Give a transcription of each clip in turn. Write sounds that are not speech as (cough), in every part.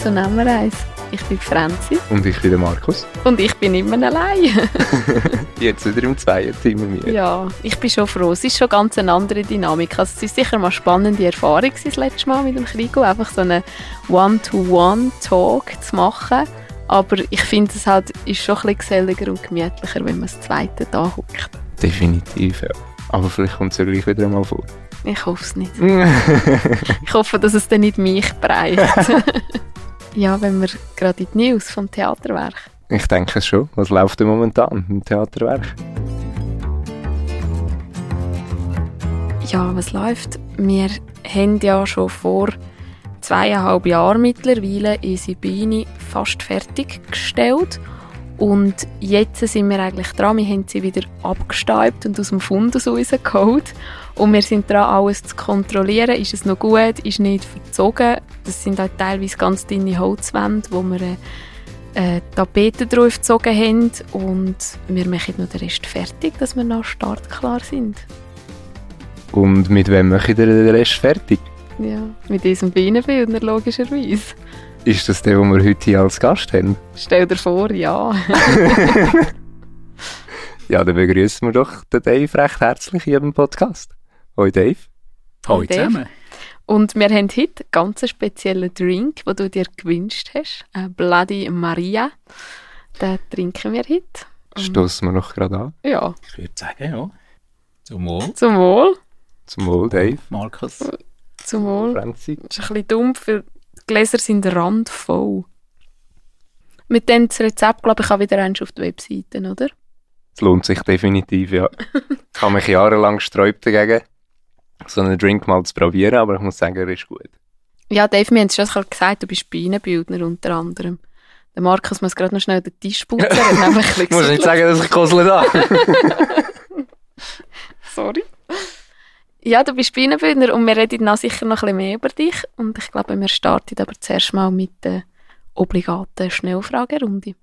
Herzlich willkommen zu Nummer 1. Ich bin Franzi. Und ich bin der Markus. Und ich bin immer allein. (laughs) Jetzt wieder im Zweierteam mit mir. Ja, ich bin schon froh. Es ist schon ganz eine andere Dynamik. Also es ist sicher mal eine spannende Erfahrung das letzte Mal mit dem Krigo, einfach so einen One-to-One-Talk zu machen. Aber ich finde, es halt ist schon ein bisschen geselliger und gemütlicher, wenn man das zweite da hockt. Definitiv, ja. Aber vielleicht kommt es ja gleich wieder einmal vor. Ich hoffe es nicht. (laughs) ich hoffe, dass es dann nicht mich bereicht. (laughs) ja, wenn wir gerade in die News vom Theaterwerk. Ich denke schon. Was läuft denn momentan im Theaterwerk? Ja, was läuft? Wir haben ja schon vor zweieinhalb Jahren mittlerweile unsere Beine fast fertiggestellt. Und jetzt sind wir eigentlich dran. Wir haben sie wieder abgestäubt und aus dem Fundus rausgeholt. Und wir sind dran, alles zu kontrollieren. Ist es noch gut? Ist nicht verzogen? Das sind auch teilweise ganz dünne Holzwände, wo wir äh, Tapeten drauf gezogen haben. Und wir machen noch den Rest fertig, dass wir nach startklar sind. Und mit wem machen ihr den Rest fertig? Ja, mit diesem Bienenbildner logischerweise. Ist das der, den wir heute hier als Gast haben? Stell dir vor, ja. (laughs) (laughs) ja, dann begrüßen wir doch den Dave recht herzlich hier im Podcast. Hoi Dave. Hoi zusammen. Und wir haben heute einen ganz speziellen Drink, den du dir gewünscht hast. Ein Bloody Maria. Den trinken wir heute. Stoßen wir noch gerade an? Ja. Ich würde sagen, ja. Zum Wohl. Zum Wohl. Zum Wohl, Dave. Markus. Zum Wohl. Franzi. Das ist ein bisschen dumm, weil Gläser sind randvoll. Mit dem Rezept, glaube ich, auch wieder eins auf die Webseite, oder? Es lohnt sich definitiv, ja. (laughs) ich habe mich jahrelang gesträubt dagegen, so einen Drink mal zu probieren, aber ich muss sagen, er ist gut. Ja, Dave, wir haben es schon gesagt, du bist Bienenbildner unter anderem. Der Markus muss gerade noch schnell den Tisch putzen. (laughs) ich muss nicht sagen, dass ich Kosel da (laughs) Sorry. Ja, du bist Bienenbildner und wir reden noch sicher noch ein bisschen mehr über dich. Und ich glaube, wir starten aber zuerst mal mit der obligaten Schnellfragerunde.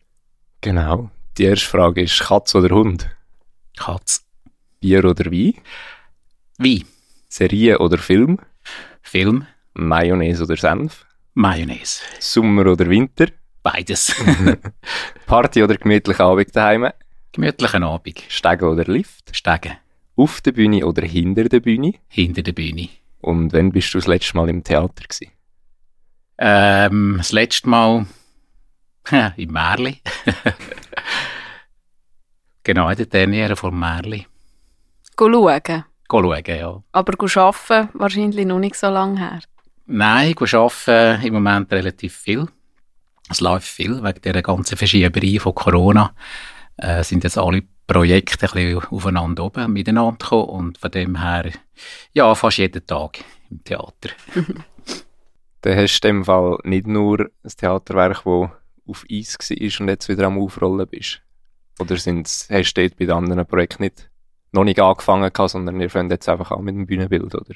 Genau. Die erste Frage ist Katz oder Hund? Katz. Bier oder Wein? Wein. Serie oder Film? Film. Mayonnaise oder Senf? Mayonnaise. Sommer oder Winter? Beides. (laughs) (laughs) Party oder gemütlicher Abend daheim? Gemütlichen Abend. Stegen oder Lift? Stegen. Auf der Bühne oder hinter der Bühne? Hinter der Bühne. Und wann bist du das letzte Mal im Theater gewesen? Ähm, das letzte Mal (laughs) im Märli. (laughs) genau, in der Derniere vom Märli. Go schauen? Go schauen, ja. Aber arbeiten wahrscheinlich noch nicht so lange her? Nein, go arbeiten im Moment relativ viel. Es läuft viel wegen dieser ganzen Verschieberei von Corona. Äh, sind jetzt alle Projekte ein bisschen aufeinander oben, miteinander gekommen und von dem her, ja, fast jeden Tag im Theater. (laughs) Dann hast du in dem Fall nicht nur ein Theaterwerk, das auf Eis war und jetzt wieder am Aufrollen bist? Oder sind's, hast du dort bei den anderen Projekten nicht, noch nicht angefangen gehabt, sondern ihr fangt jetzt einfach an mit dem Bühnenbild, oder?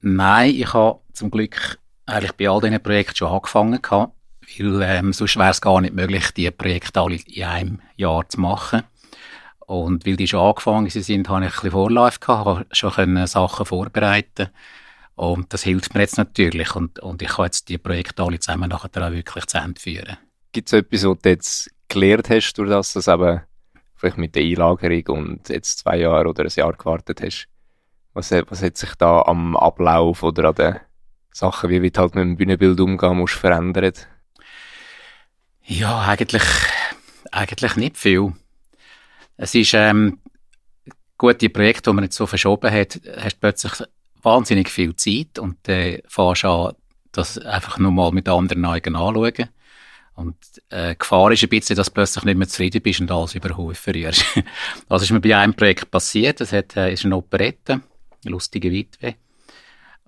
Nein, ich habe zum Glück eigentlich bei all diesen Projekten schon angefangen gehabt, weil ähm, sonst wäre es gar nicht möglich, die Projekte alle in einem Jahr zu machen. Und weil die schon angefangen sind, habe ich ein bisschen Vorlauf gehabt, schon können Sachen vorbereiten und das hilft mir jetzt natürlich und, und ich kann jetzt die Projekte alle zusammen nachher auch wirklich zu Ende führen. Gibt es etwas, was du jetzt gelernt hast, durch das, dass eben vielleicht mit der Einlagerung und jetzt zwei Jahre oder ein Jahr gewartet hast? Was, was hat sich da am Ablauf oder an den Sachen, wie du halt mit dem Bühnenbild umgehen musst, verändert? Ja, eigentlich, eigentlich nicht viel. Es ist, ähm, gut, die Projekte, die man jetzt so verschoben hat, hast plötzlich wahnsinnig viel Zeit und dann äh, fährst an, das einfach nur mal mit anderen Augen anschauen. Und äh, Gefahr ist ein bisschen, dass du plötzlich nicht mehr zufrieden bist und alles über den verrührst. das (laughs) ist mir bei einem Projekt passiert. Das hat, äh, ist eine Operette, eine lustige Witwe.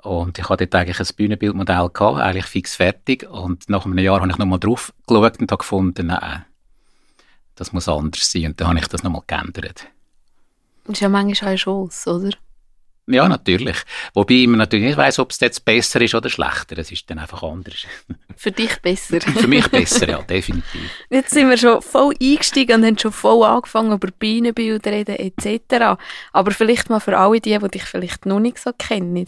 Und ich hatte dort eigentlich ein Bühnenbildmodell gehabt, eigentlich fix fertig. Und nach einem Jahr habe ich nochmal drauf geschaut und habe gefunden, nein, das muss anders sein. Und dann habe ich das nochmal geändert. Das ist ja manchmal eine Chance, oder? Ja, natürlich. Wobei man natürlich nicht weiss, ob es jetzt besser ist oder schlechter. Es ist dann einfach anders. (laughs) Für dich besser. (laughs) Für mich besser, ja, definitiv. Jetzt sind wir schon voll eingestiegen und haben schon voll angefangen, über Bienenbilder reden etc. Aber vielleicht mal für alle die, die dich vielleicht noch nicht so kennen.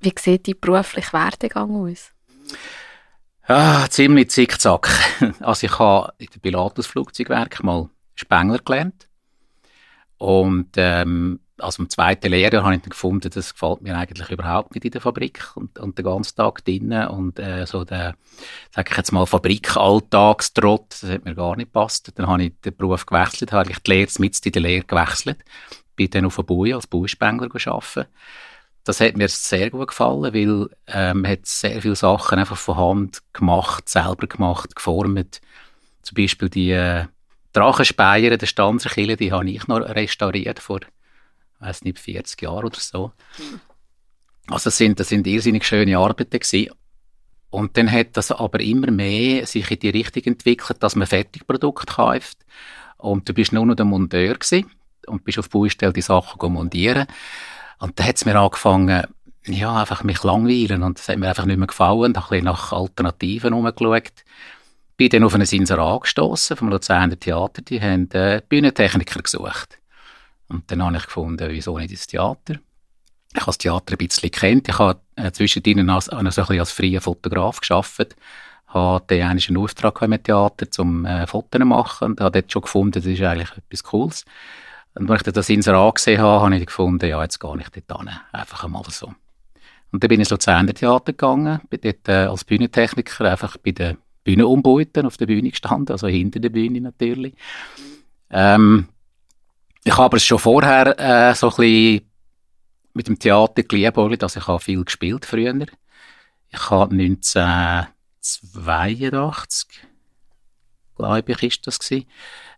Wie sieht dein beruflicher Werdegang aus? Ah, ziemlich zickzack. (laughs) Also ich habe in dem Pilatus Flugzeugwerk mal Spengler gelernt. Und ähm, also im zweiten Lehrjahr habe ich dann gefunden, das gefällt mir eigentlich überhaupt nicht in der Fabrik und, und den ganzen Tag drinnen und äh, so der, sag ich jetzt mal, Fabrikalltagstrott, das hat mir gar nicht gepasst. Dann habe ich den Beruf gewechselt, habe ich die Lehre mit in der Lehre gewechselt, bin dann auf der Bui als Bauspengler gearbeitet. Das hat mir sehr gut gefallen, weil äh, man hat sehr viele Sachen einfach von Hand gemacht, selber gemacht, geformt. Zum Beispiel die äh, Drachenspeier der Stanzerkille, die habe ich noch restauriert vor weiß nicht, 40 Jahre oder so. Also das sind, das sind irrsinnig schöne Arbeiten gewesen. Und dann hat das aber immer mehr sich in die Richtung entwickelt, dass man Fertigprodukte kauft. Und du bist nur noch der Monteur gewesen und bist auf Baustelle die Sachen montieren. Und dann hat es mir angefangen, ja, einfach mich langweilen. Und das hat mir einfach nicht mehr gefallen. Da habe ich nach Alternativen herumgeschaut. Bin dann auf einen Inserat gestossen vom Luzerner Theater. Die haben äh, Bühnentechniker gesucht. Und dann habe ich gefunden, wieso nicht ins Theater? Ich habe das Theater ein bisschen kennt. Ich habe äh, zwischendrin als, als, so als freier Fotograf geschafft. Hatte einen Auftrag im Theater zum äh, Fotos machen und habe dort schon gefunden, das ist eigentlich etwas Cooles. Und als ich das Inserat gesehen habe, habe ich gefunden, ja, jetzt gehe ich dort hin. Einfach einmal so. Und dann bin ich ins Luzerner Theater gegangen, bin dort äh, als Bühnentechniker einfach bei den Bühnenumbauten auf der Bühne gestanden, also hinter der Bühne natürlich. Ähm, ich habe aber schon vorher äh, so ein bisschen mit dem Theater geliebt, dass ich habe viel gespielt früher. Ich habe 1982, glaube ich, ist das gewesen.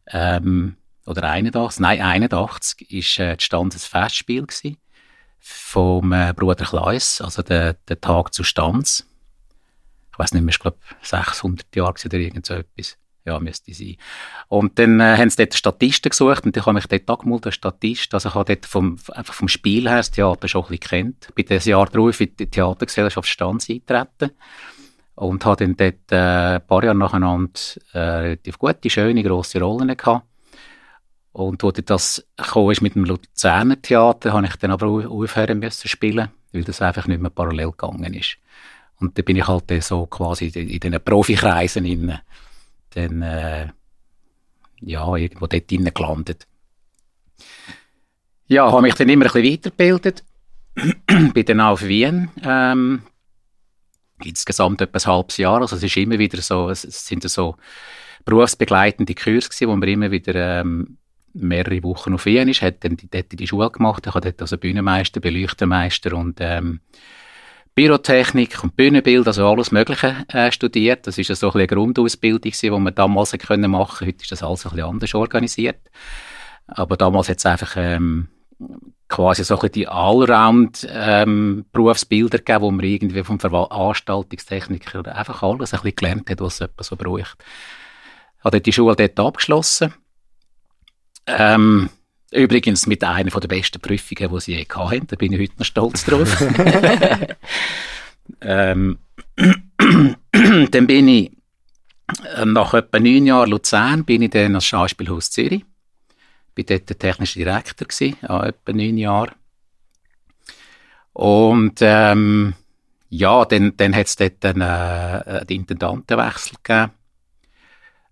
Ähm, oder 81, nein, 81 ist äh, das Standesfestspiel gewesen vom äh, Bruder Kleis, also der, der Tag zu Stanz. Ich weiß nicht mehr, ich glaube 600 Jahre oder irgend so etwas. Ja, müsste sein. Und dann äh, haben sie dort Statisten gesucht und ich habe mich dort angemeldet, der Statist. Also ich habe dort vom, einfach vom Spiel her das Theater schon ein bisschen kennt. Bin dieses Jahr darauf in die Theatergesellschaft Stanz eingetreten und habe dann dort äh, ein paar Jahre nacheinander äh, relativ gute, schöne, grosse Rollen gehabt. Und wo das ist mit dem Luzerner Theater, habe ich dann aber aufhören müssen spielen, weil das einfach nicht mehr parallel gegangen ist. Und da bin ich halt so quasi in diesen Profikreisen innen dann äh, ja, irgendwo dort drinnen gelandet. Ja, habe mich dann immer ein bisschen weitergebildet. (clears throat) bin dann auf Wien. Ähm, insgesamt etwa ein halbes Jahr. Also es ist immer wieder so, es sind so berufsbegleitende Kurse gewesen, wo man immer wieder ähm, mehrere Wochen auf Wien ist. Hat dann dort die Schule gemacht. Ich habe dort also Bühnenmeister, Beleuchtermeister und ähm, Bürotechnik und Bühnenbild, also alles Mögliche äh, studiert. Das ist so ein eine Grundausbildung, die wir damals können machen Heute ist das alles ein bisschen anders organisiert. Aber damals hat es einfach ähm, quasi so ein die Allround-Berufsbilder ähm, gegeben, wo man irgendwie vom Veranstaltungstechniker einfach alles ein bisschen gelernt hat, was jemand so braucht. Ich habe die Schule dort abgeschlossen. Ähm, Übrigens mit einer der besten Prüfungen, die sie je hatten. Da bin ich heute noch stolz drauf. (laughs) ähm, (clears throat) dann bin ich äh, nach etwa neun Jahren Luzern bin ich dann als Schauspielhaus Zürich. Bin dort der technische Direktor gewesen, an etwa neun Jahren. Und ähm, ja, dann, dann hat es dort einen, äh, den Intendantenwechsel gegeben.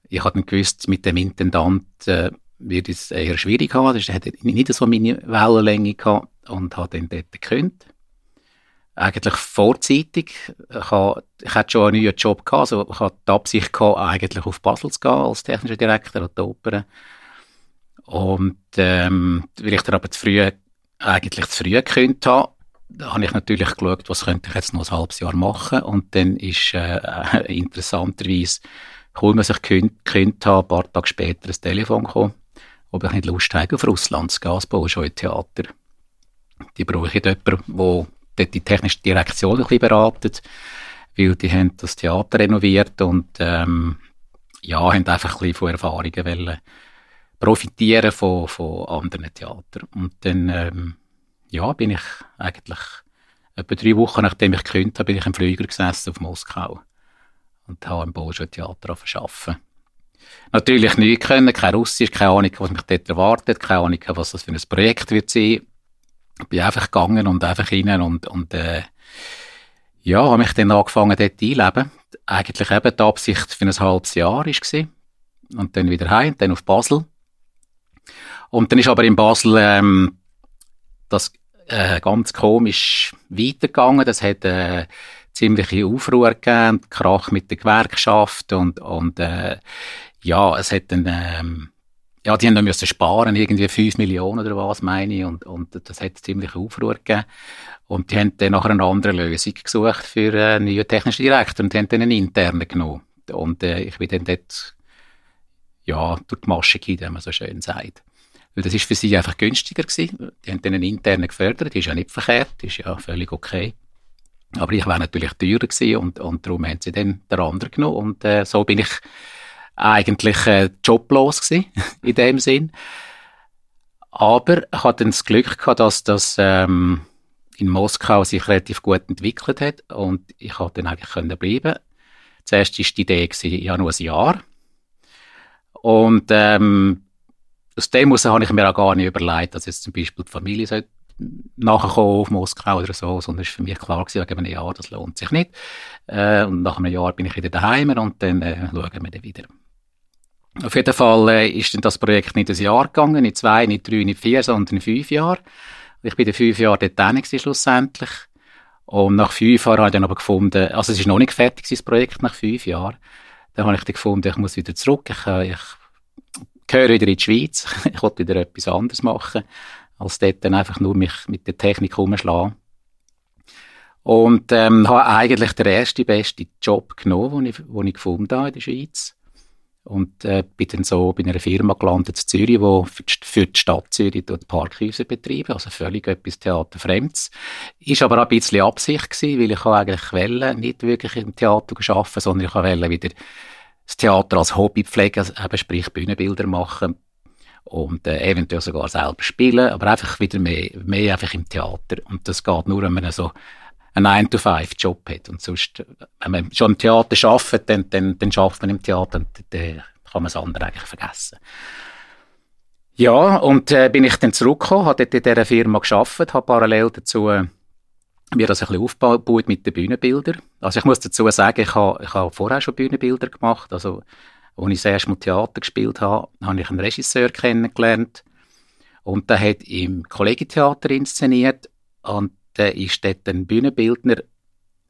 Ich habe gewusst, mit dem Intendant äh, wird es eher schwierig haben. Das hat nicht so meine Wellenlänge gehabt und hat dann dort gekündigt. Eigentlich vorzeitig. Ich, hatte schon einen neuen Job gehabt, also ich hatte die Absicht gehabt, eigentlich auf Basel zu gehen als technischer Direktor an der Oper. Und ähm, weil ich dann aber zu früh, eigentlich zu früh gekündigt habe, da habe ich natürlich geschaut, was könnte ich jetzt noch ein halbes Jahr machen. Und dann ist äh, (laughs) interessanterweise, kaum dass ich gekündigt habe, ein paar Tage später ein Telefon gekommen ich nicht Lust habe, auf Russland zu gehen, als schon Theater. Die brauche ich jemanden, der dort die technische Direktion ein bisschen beratet, weil die haben das Theater renoviert und ähm, ja, haben einfach ein bisschen von Erfahrungen wollen profitieren von, von anderen Theatern. Und dann ähm, ja, bin ich eigentlich etwa drei Wochen nachdem ich gekündigt habe, bin ich im Flüger gesessen auf Moskau und habe im Bolschoi Theater arbeiten natürlich nicht können, kein Russisch, keine Ahnung, was mich dort erwartet, keine Ahnung, was das für ein Projekt wird sein. Ich bin einfach gegangen und einfach rein und, und äh, Ja, habe mich dann angefangen, dort einleben. Eigentlich eben die Absicht für ein halbes Jahr war. Und dann wieder heim, dann auf Basel. Und dann ist aber in Basel ähm, das äh, ganz komisch weitergegangen. Das hat äh, ziemliche Aufruhr gegeben, Krach mit der Gewerkschaft und, und äh, ja, es hat dann, ähm, ja, die haben dann sparen, irgendwie 5 Millionen oder was, meine ich, und, und das hat ziemlich Aufruhr gegeben. Und die haben dann nachher eine andere Lösung gesucht für einen neuen technischen Direktor und die haben dann einen internen genommen. Und äh, ich bin dann dort, ja, durch die Masche gehen, wie man so schön sagt. Weil das ist für sie einfach günstiger gewesen. Die haben dann einen internen gefördert, die ist ja nicht verkehrt, die ist ja völlig okay. Aber ich wäre natürlich teurer gewesen und, und darum haben sie dann den anderen genommen. Und äh, so bin ich eigentlich äh, joblos gewesen, (laughs) in dem Sinn. Aber ich hatte dann das Glück gehabt, dass das ähm, in Moskau sich relativ gut entwickelt hat und ich konnte dann eigentlich können bleiben. Zuerst war die Idee, gewesen, ja nur ein Jahr. Und ähm, aus dem heraus habe ich mir auch gar nicht überlegt, dass jetzt zum Beispiel die Familie sollte nachkommen auf Moskau oder so, sondern es war für mich klar gewesen, wegen Jahr, das lohnt sich nicht. Äh, und nach einem Jahr bin ich wieder daheim und dann äh, schauen wir dann wieder. Auf jeden Fall äh, ist dann das Projekt nicht ein Jahr gegangen, nicht zwei, nicht drei, nicht vier, sondern fünf Jahre. Ich bin dann fünf Jahre dort drin schlussendlich. Und nach fünf Jahren habe ich dann aber gefunden, also es ist noch nicht fertig, das Projekt, nach fünf Jahren. Dann habe ich dann gefunden, ich muss wieder zurück. Ich, äh, ich gehöre wieder in die Schweiz. (laughs) ich wollte wieder etwas anderes machen, als dort dann einfach nur mich mit der Technik umschlagen. Und ähm, habe eigentlich den ersten, besten Job genommen, den ich, den ich gefunden habe in der Schweiz. Und äh, bin dann so bei einer Firma gelandet in Zürich, die für die, für die Stadt Zürich dort Parkhäuser betreiben, also völlig etwas Theaterfremdes. Ist aber auch ein bisschen Absicht gewesen, weil ich eigentlich wollte, nicht wirklich im Theater arbeiten, sondern ich wollte wieder das Theater als Hobby pflegen, also eben sprich Bühnenbilder machen und äh, eventuell sogar selber spielen, aber einfach wieder mehr, mehr einfach im Theater. Und das geht nur, wenn man so einen 9-to-5-Job hat. Und sonst, wenn man schon im Theater arbeitet, dann, dann, dann arbeitet man im Theater und dann kann man das andere eigentlich vergessen. Ja, und äh, bin ich dann zurückgekommen, habe dort in dieser Firma gearbeitet, habe parallel dazu äh, mir das ein bisschen aufgebaut mit den Bühnenbildern. Also ich muss dazu sagen, ich habe, ich habe vorher schon Bühnenbilder gemacht. Also, als ich das erste Mal Theater gespielt habe, habe ich einen Regisseur kennengelernt. Und der hat im Kollegientheater inszeniert. Und der ist dort ein Bühnenbildner.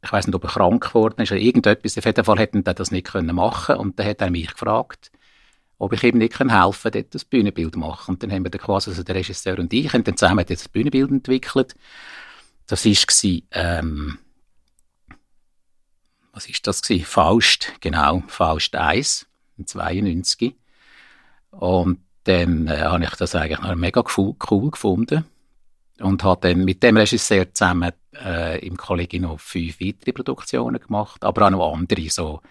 Ich weiß nicht, ob er krank geworden ist oder irgendetwas. Auf jeden Fall hätte er das nicht können machen Und dann hat er mich gefragt, ob ich ihm nicht helfen kann, dort das Bühnenbild machen. Und dann haben wir dann quasi, also der Regisseur und ich, haben dann zusammen das Bühnenbild entwickelt. Das war, ähm, was ist das gewesen? Faust, genau, Faust 1, 92. Und dann äh, habe ich das eigentlich mega cool, gefunden und habe dann mit dem Regisseur zusammen äh, im Kollegium noch fünf weitere Produktionen gemacht, aber auch noch andere, so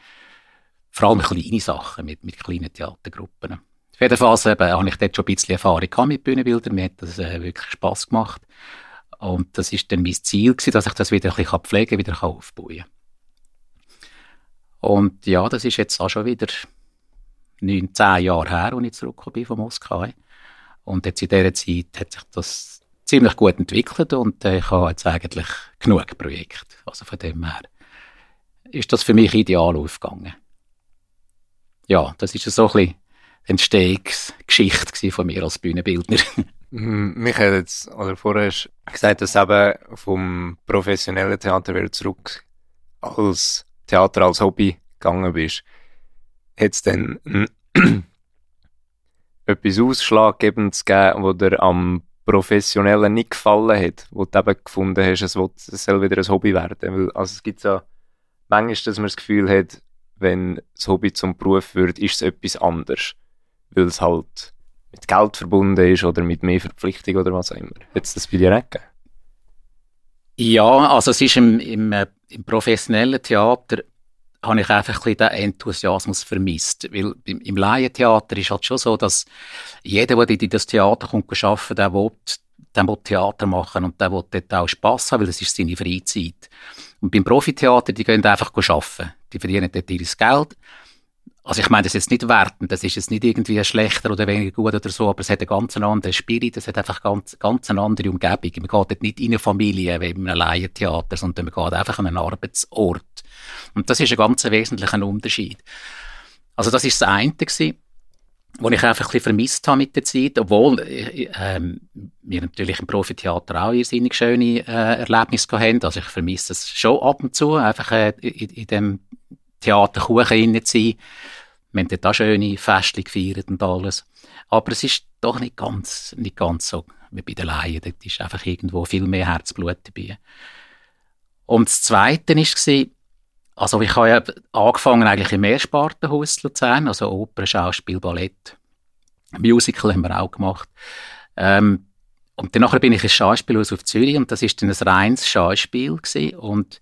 vor allem kleine Sachen mit, mit kleinen Theatergruppen. Auf jeden Fall eben, habe ich dort schon ein bisschen Erfahrung mit Bühnenbildern, mir hat das äh, wirklich Spass gemacht. Und das ist dann mein Ziel gewesen, dass ich das wieder ein bisschen pflegen kann, wieder aufbauen kann. Und ja, das ist jetzt auch schon wieder neun, zehn Jahre her, als ich zurückgekommen bin von Moskau. Und jetzt in dieser Zeit hat sich das ziemlich gut entwickelt und äh, ich habe jetzt eigentlich genug Projekte. Also von dem her ist das für mich ideal aufgegangen. Ja, das ist so ein bisschen Entstehungsgeschichte von mir als Bühnenbildner. (laughs) Mhm, mich hat jetzt, oder vorher gesagt, dass eben vom professionellen Theater wieder zurück als Theater als Hobby gegangen bist. Hat es denn (clears throat) etwas Ausschlaggebendes gegeben, wo dir am Professionellen nicht gefallen hat, wo du eben gefunden hast, es, soll wieder ein Hobby werden? Weil, also es gibt ja manchmal, dass man das Gefühl hat, wenn das Hobby zum Beruf wird, ist es etwas anderes. Weil es halt mit Geld verbunden ist oder mit mehr Verpflichtung oder was auch immer. Hat es das bei dir nicht Ja, also es ist im, im, äh, im professionellen Theater habe ich einfach ein den Enthusiasmus vermisst. Weil im, Laientheater ist halt schon so, dass jeder, der in das Theater kommt, arbeiten, der will, der will Theater machen und der will dort auch Spass haben, weil das ist seine Freizeit. Und beim Profitheater, die gehen einfach arbeiten. Die verdienen dort ihr Geld Also ich meine, das ist jetzt nicht wertend, das ist jetzt nicht irgendwie schlechter oder weniger gut oder so, aber es hat einen ganz anderen Spirit, es hat einfach ganz, ganz eine andere Umgebung. Man geht dort nicht in eine Familie wie in einem Laientheater, sondern man geht einfach an einen Arbeitsort. Und das ist ein ganz wesentlicher Unterschied. Also das ist das eine gewesen, was ich einfach ein vermisst habe mit der Zeit, obwohl äh, ähm, wir natürlich im Profitheater auch irrsinnig schöne äh, Erlebnisse haben. Also ich vermisse es schon ab und zu, einfach äh, in, in dem Theaterkuchen zu sein. Wir haben dort auch schöne Feste gefeiert und alles. Aber es ist doch nicht ganz, nicht ganz so wie bei den Laien. Dort ist einfach irgendwo viel mehr Herzblut dabei. Und das Zweite war, also ich habe ja angefangen eigentlich im Mehrspartenhaus Luzern, also Oper, Schauspiel, Ballett, Musical haben wir auch gemacht. Ähm, und dann bin ich ins Schauspielhaus auf Zürich und das ist dann ein reines Schauspiel gewesen. und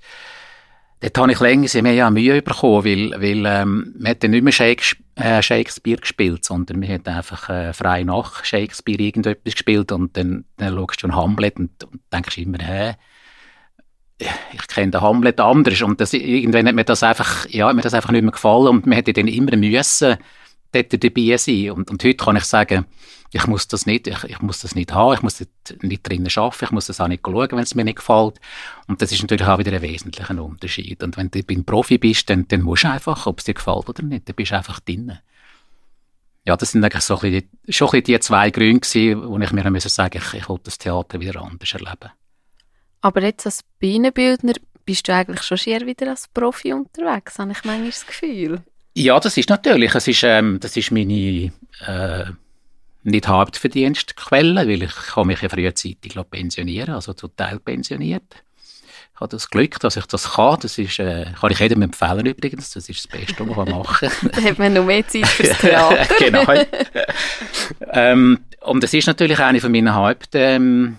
Dort habe ich länger mehr Mühe bekommen, weil, weil ähm, dann nicht mehr Shakespeare, äh, Shakespeare gespielt, sondern man hat einfach äh, frei nach Shakespeare irgendetwas gespielt und dann, dann schaust du schon Hamlet und, und denkst immer, hä, ich kenne den Hamlet anders und das, irgendwann hat mir das einfach, ja, mir das einfach nicht mehr gefallen und man hätte dann immer müssen dort dabei sein und, und heute kann ich sagen, ich muss das nicht, ich, ich muss das nicht haben, ich muss nicht drinnen arbeiten, ich muss das auch nicht schauen, wenn es mir nicht gefällt. Und das ist natürlich auch wieder ein wesentlicher Unterschied. Und wenn du beim Profi bist, dann, dann musst du einfach, ob es dir gefällt oder nicht, dann bist du einfach drinnen. Ja, das sind eigentlich so ein bisschen, schon ein bisschen die zwei Gründe gewesen, wo ich mir sagen musste, ich, ich will das Theater wieder anders erleben. Aber jetzt als Bühnenbildner bist du eigentlich schon eher wieder als Profi unterwegs, habe ich manchmal das Gefühl. Ja, das ist natürlich, es ist, ähm, das ist meine äh, nicht Hauptverdienstquelle, weil ich kann mich ja frühzeitig pensionieren, also zu Teil pensioniert. Ich habe das Glück, dass ich das kann. Das ist, äh, kann ich jedem empfehlen übrigens. Das ist das Beste, was man machen kann. (laughs) da hat man noch mehr Zeit fürs (laughs) Theater. genau. ähm, und das ist natürlich eine von meinen Haupt, ähm,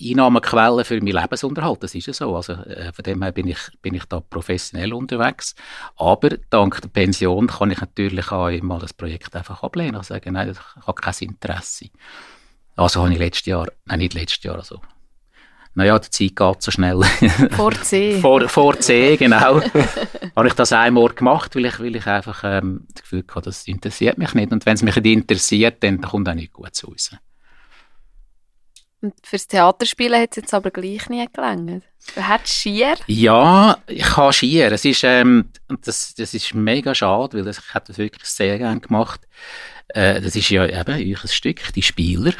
Einnahmequelle für meinen Lebensunterhalt. Das ist ja so. Also, äh, von dem her bin ich, bin ich da professionell unterwegs. Aber dank der Pension kann ich natürlich auch mal das Projekt einfach ablehnen und sagen, nein, ich habe kein Interesse. Also habe ich letztes Jahr, nein, nicht letztes Jahr, also naja, die Zeit geht so schnell. (laughs) Vor C. vor, vor C, genau. (laughs) habe ich das einmal gemacht, weil ich, weil ich einfach ähm, das Gefühl hatte, das interessiert mich nicht. Und wenn es mich nicht interessiert, dann kommt auch nicht gut zu uns. Und fürs Theaterspielen hat es jetzt aber gleich nie gelangt. Du hättest Schier? Ja, ich habe Schier. Es ist, ähm, das, das ist mega schade, weil das, ich hätte das wirklich sehr gerne gemacht. Äh, das ist ja eben euch ein Stück, die Spieler.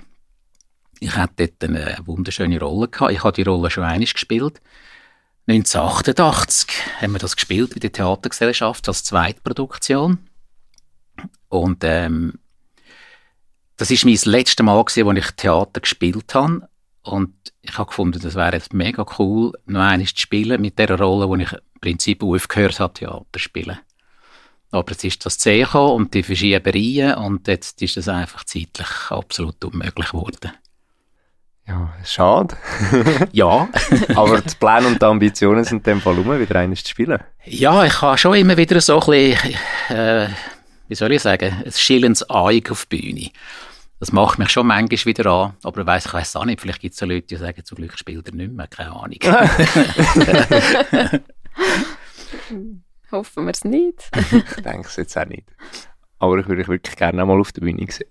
Ich hatte dort eine wunderschöne Rolle gehabt. Ich habe die Rolle schon einmal gespielt. 1988 haben wir das gespielt bei der Theatergesellschaft als Zweitproduktion. Und ähm, das ist mein letztes Mal, gewesen, wo ich Theater gespielt habe. Und ich habe gefunden, das wäre jetzt mega cool, noch einmal zu spielen mit der Rolle, wo ich im Prinzip aufgehört habe, Theater zu spielen. Aber jetzt ist das C und die Verschiebereien und jetzt ist das einfach zeitlich absolut unmöglich geworden. Ja, schade. (laughs) (laughs) ja. Aber die Pläne und die Ambitionen sind in dem Fall um, wieder eines zu spielen. Ja, ich habe schon immer wieder so ein bisschen, äh, wie soll ich sagen, ein schillendes Ei auf die Bühne. Das macht mich schon manchmal wieder an, aber weiss, ich weiß auch nicht, vielleicht gibt es so Leute, die sagen, zum Glück spielt er nicht mehr, keine Ahnung. (laughs) Hoffen wir es nicht. ich denke es jetzt auch nicht. Aber ich würde dich wirklich gerne mal auf der Bühne sehen,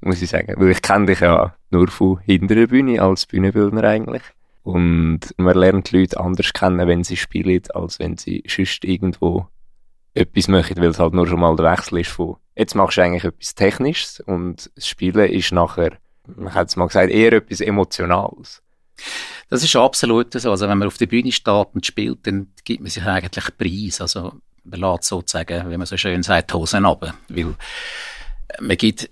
muss ich sagen. Weil ich kenne dich ja nur von hinter der Bühne als Bühnenbildner eigentlich. Und man lernt die Leute anders kennen, wenn sie spielen, als wenn sie sonst irgendwo etwas machen, weil es halt nur schon mal der Wechsel ist von Jetzt machst du eigentlich etwas Technisches und das Spielen ist nachher, man hat es mal gesagt, eher etwas Emotionales. Das ist absolut so. Also wenn man auf der Bühne steht und spielt, dann gibt man sich eigentlich Preis. Also man lässt sozusagen, wie man so schön sagt, Hosen runter. Weil man gibt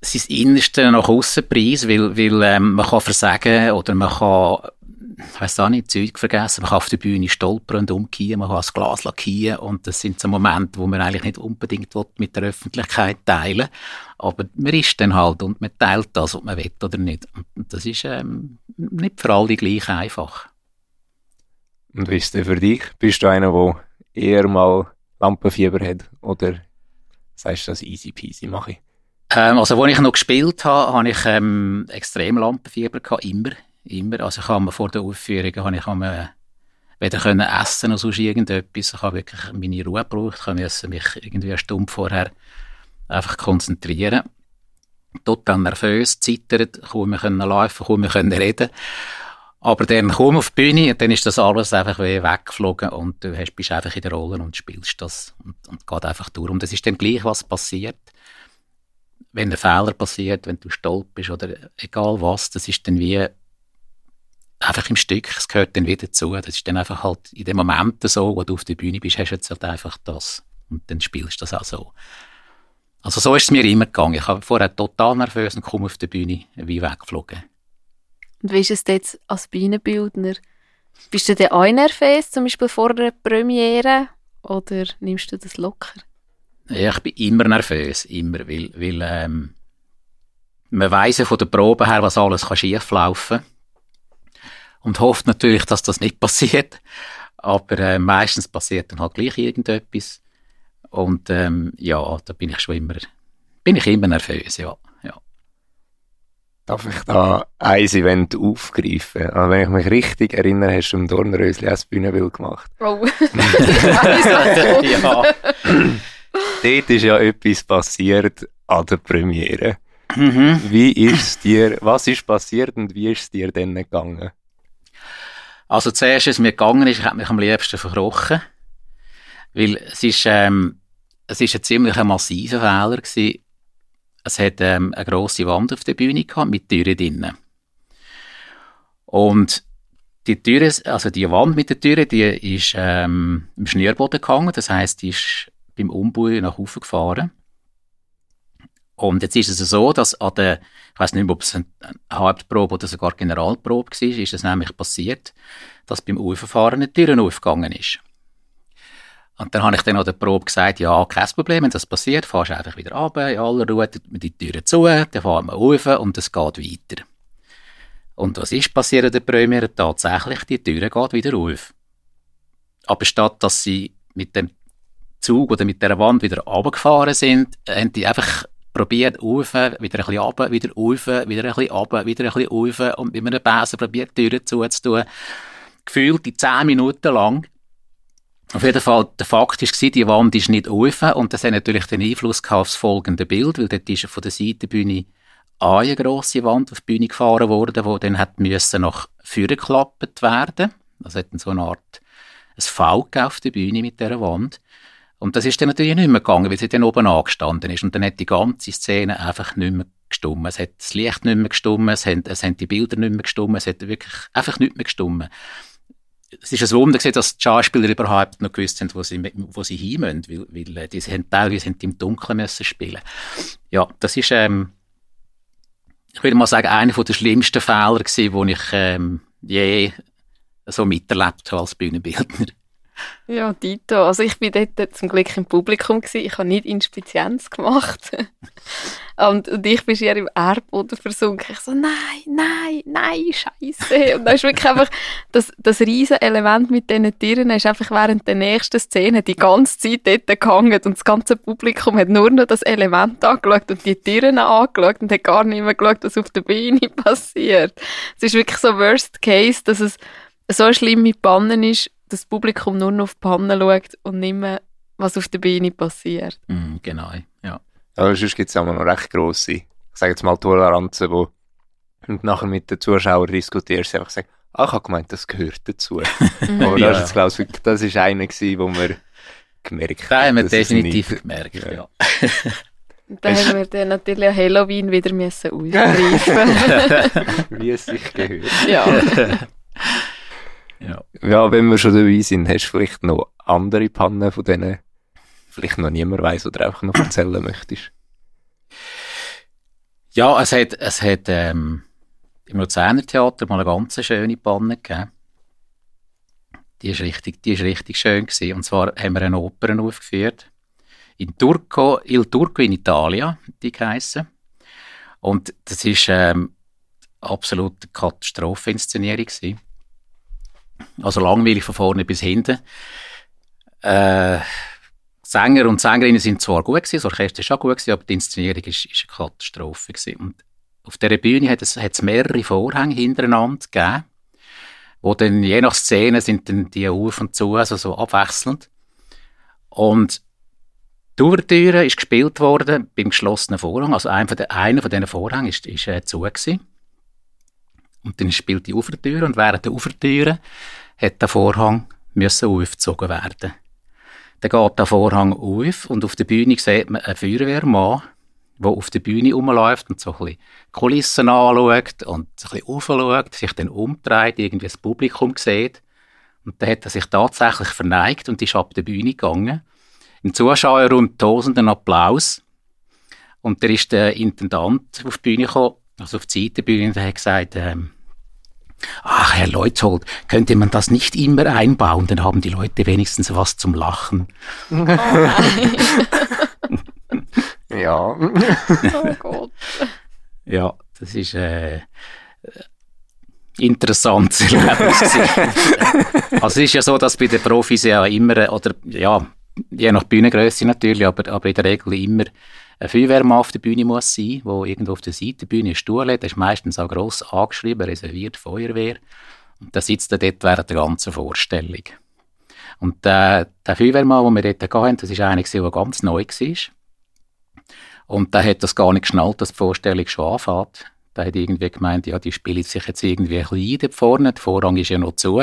sein Innerste nach außen Preis, weil, weil ähm, man kann versagen oder man kann ich weiss auch nicht, Zeug vergessen. Man kann auf der Bühne stolpern und umkehren, man kann das Glas lackieren und das sind so Momente, wo man eigentlich nicht unbedingt mit der Öffentlichkeit teilen aber man ist dann halt und man teilt das, ob man will oder nicht. Und das ist ähm, nicht für alle gleich einfach. Und wie ist es für dich? Bist du einer, der eher mal Lampenfieber hat oder sagst du das easy peasy mache ich? Ähm, also, als ich noch gespielt habe, hatte ich ähm, extrem Lampenfieber gehabt, immer immer. Also ich habe vor der Aufführung habe ich eine weder können essen noch sonst irgendetwas. Ich habe wirklich meine Ruhe gebraucht. Ich musste mich irgendwie eine Stunde vorher einfach konzentrieren. Total nervös, zittert, kaum mehr können laufen, kaum mehr können reden. Aber dann komm auf die Bühne und dann ist das alles einfach wie weggeflogen und du hast, bist einfach in der Rolle und spielst das und, und geht einfach durch. Und es ist dann gleich, was passiert. Wenn ein Fehler passiert, wenn du stolz oder egal was, das ist dann wie einfach im Stück, es gehört dann wieder zu. Das ist dann einfach halt in dem Moment so, wo du auf der Bühne bist, hast du jetzt halt einfach das. Und dann spielst du das auch so. Also so ist es mir immer gegangen. Ich habe vorher total nervös und komme auf der Bühne wie weggeflogen. Und wie ist es jetzt als Bühnenbildner? Bist du denn auch nervös, zum Beispiel vor der Premiere? Oder nimmst du das locker? Ja, ich bin immer nervös, immer, weil, weil ähm, man weiss ja von der Probe her, was alles kann schief laufen und hofft natürlich, dass das nicht (laughs) passiert. Aber äh, meistens passiert dann halt gleich irgendetwas. Und ähm, ja, da bin ich schon immer, bin ich immer nervös, ja. ja. Darf ich da ein Event aufgreifen? Also wenn ich mich richtig erinnere, hast du im Dornrösli ein Bühnenbild gemacht. Oh. (laughs) ja. Dort ist ja etwas passiert an der Premiere. Mhm. Wie ist dir, was ist passiert und wie ist es dir denn gegangen? Also zuerst, als mir gegangen ist, ich habe mich am liebsten verkrochen. Weil es ist, ähm, es ist ein ziemlich massiver Fehler gewesen. Es hat ähm, eine grosse Wand auf der Bühne gehabt, mit Türen drinnen. Und die Türe, also die Wand mit der Türe, die ist ähm, im Schnürboden gehangen. Das heisst, die ist beim Umbau nach oben gefahren. Und jetzt ist es so, dass an der, ich weiß nicht ob es eine Hauptprobe oder sogar Generalprobe war, ist es nämlich passiert, dass beim Auffahren eine Tür aufgegangen ist. Und dann habe ich dann an der Probe gesagt, ja, kein Problem, wenn das passiert, fahrst du einfach wieder runter, in aller Ruhe, die Türen zu, dann fahren wir rauf und es geht weiter. Und was ist passiert an der Premiere? Tatsächlich, die Türe geht wieder auf. Aber statt, dass sie mit dem Zug oder mit der Wand wieder runtergefahren sind, haben die einfach probiert rauf, wieder ein bisschen runter, wieder rauf, wieder ein bisschen runter, wieder ein bisschen rauf und mit einem Besen probiert, die Türen zuzutun. Gefühlt die zehn Minuten lang. Auf jeden Fall, der Fakt war, die Wand ist nicht auf und das hat natürlich den Einfluss auf das folgende Bild, weil dort ist von der Seitenbühne eine grosse Wand auf die Bühne gefahren worden, die dann hat müssen nach vorne geklappt werden. Das hat dann so eine Art ein V auf der Bühne mit dieser Wand. Und das ist dann natürlich nicht mehr gegangen, weil sie dann oben angestanden ist. Und dann hat die ganze Szene einfach nicht mehr gestummen. Es hat das Licht nicht mehr gestummen, es haben, es haben die Bilder nicht mehr gestummen, es hat wirklich einfach nicht mehr gestummen. Es ist ein Wunder, dass die Schauspieler überhaupt noch gewusst haben, wo sie, wo sie hin müssen, weil, weil äh, die haben teilweise im Dunkeln müssen spielen. Ja, das ist, ähm, ich würde mal sagen, einer der schlimmsten Fehler die ich ähm, je so miterlebt habe als Bühnenbildner. Ja, Dito. Also ich bin dort zum Glück im Publikum gewesen. Ich habe nicht Inspizienz gemacht. (laughs) und, und ich bin schier im Erdboden versunken. Ich so, nein, nein, nein, scheiße. Und da ist wirklich einfach, das, das riesen Element mit diesen Tieren ist einfach während der nächsten Szene die ganze Zeit dort gehangen und das ganze Publikum hat nur noch das Element angeschaut und die Tieren angeschaut und hat gar nicht mehr geschaut, was auf der Bühne (laughs) passiert. Es ist wirklich so Worst Case, dass es so schlimm mit Bannen ist, das Publikum nur noch auf die Panne schaut und nicht mehr, was auf der Bühne passiert. Mm, genau, ja. Aber sonst gibt es auch noch recht grosse, ich sage jetzt mal Toleranzen, wo und nachher mit den Zuschauern diskutierst, einfach sagen, ah, ich habe gemeint, das gehört dazu. (laughs) Aber Ja. das, ist jetzt, glaub ich, das ist einer gewesen, wo wir gemerkt Da haben wir definitiv nicht- gemerkt, Ja. ja. Und (laughs) da haben wir dann natürlich an Halloween wieder müssen ausgreifen. (laughs) wie es sich gehört. ja. Ja. Ja, wenn wir schon dabei sind, hast du vielleicht noch andere Pannen von denen, vielleicht noch niemand weiß oder einfach noch erzählen möchtest. Ja, es hat, es hat ähm, im Luzerner Theater mal eine ganz schöne Panne gegeben. Die ist richtig, die ist richtig schön gewesen. Und zwar haben wir eine Oper aufgeführt. In Turco, Il Turco in Italia, die geheissen. Und das ist ähm, absolut eine Katastropheninszenierung gewesen. Also langweilig von vorne bis hinten. Äh, Sänger und Sängerinnen sind zwar gut gewesen, das Orchester ist auch gut gewesen, aber die Inszenierung ist, ist eine Katastrophe gewesen. Und auf dieser Bühne hat es, hat es mehrere Vorhänge hintereinander gegeben. wo dann je nach Szene sind dann die auf und zu, also so abwechselnd. Und die Ouvertüre ist gespielt worden beim geschlossenen Vorhang, also einer von, den, einer von Vorhängen ist, ist äh, zu gewesen. Und dann spielt die Ouvertüre und während der Ouvertüre hat der Vorhang müssen aufgezogen werden. Dann geht der Vorhang auf und auf der Bühne sieht man einen Feuerwehrmann, der auf der Bühne rumläuft und so ein bisschen Kulissen anschaut und ein bisschen aufschaut, sich dann umdreht, irgendwie das Publikum sieht. Und dann hat er sich tatsächlich verneigt und ist ab der Bühne gegangen. Im Zuschauerraum tausenden Applaus. Und da ist der Intendant auf die Bühne gekommen, also auf die Seitenbühne, und hat gesagt, ähm, Ach, Herr Leuthold, könnte man das nicht immer einbauen, dann haben die Leute wenigstens was zum Lachen. Oh (laughs) ja. oh Gott. Ja, das ist äh, interessant Erlebnis. (laughs) also es ist ja so, dass bei den Profis ja immer, oder ja, je nach Bühnengröße natürlich, aber, aber in der Regel immer ein Feuerwehrmann auf der Bühne muss sein, wo irgendwo auf der Seitenbühne einen Stuhl hat. Der ist meistens auch gross angeschrieben, reserviert Feuerwehr. Und der sitzt dann dort während der ganzen Vorstellung. Und der, der Feuerwehrmann, den wir dort hatten, das war einer, der ganz neu war. Und der hat das gar nicht geschnallt, dass die Vorstellung schon anfängt. Der hat irgendwie gemeint, ja, die spielen sich jetzt irgendwie ein bisschen ein vorne, der Vorrang ist ja noch zu.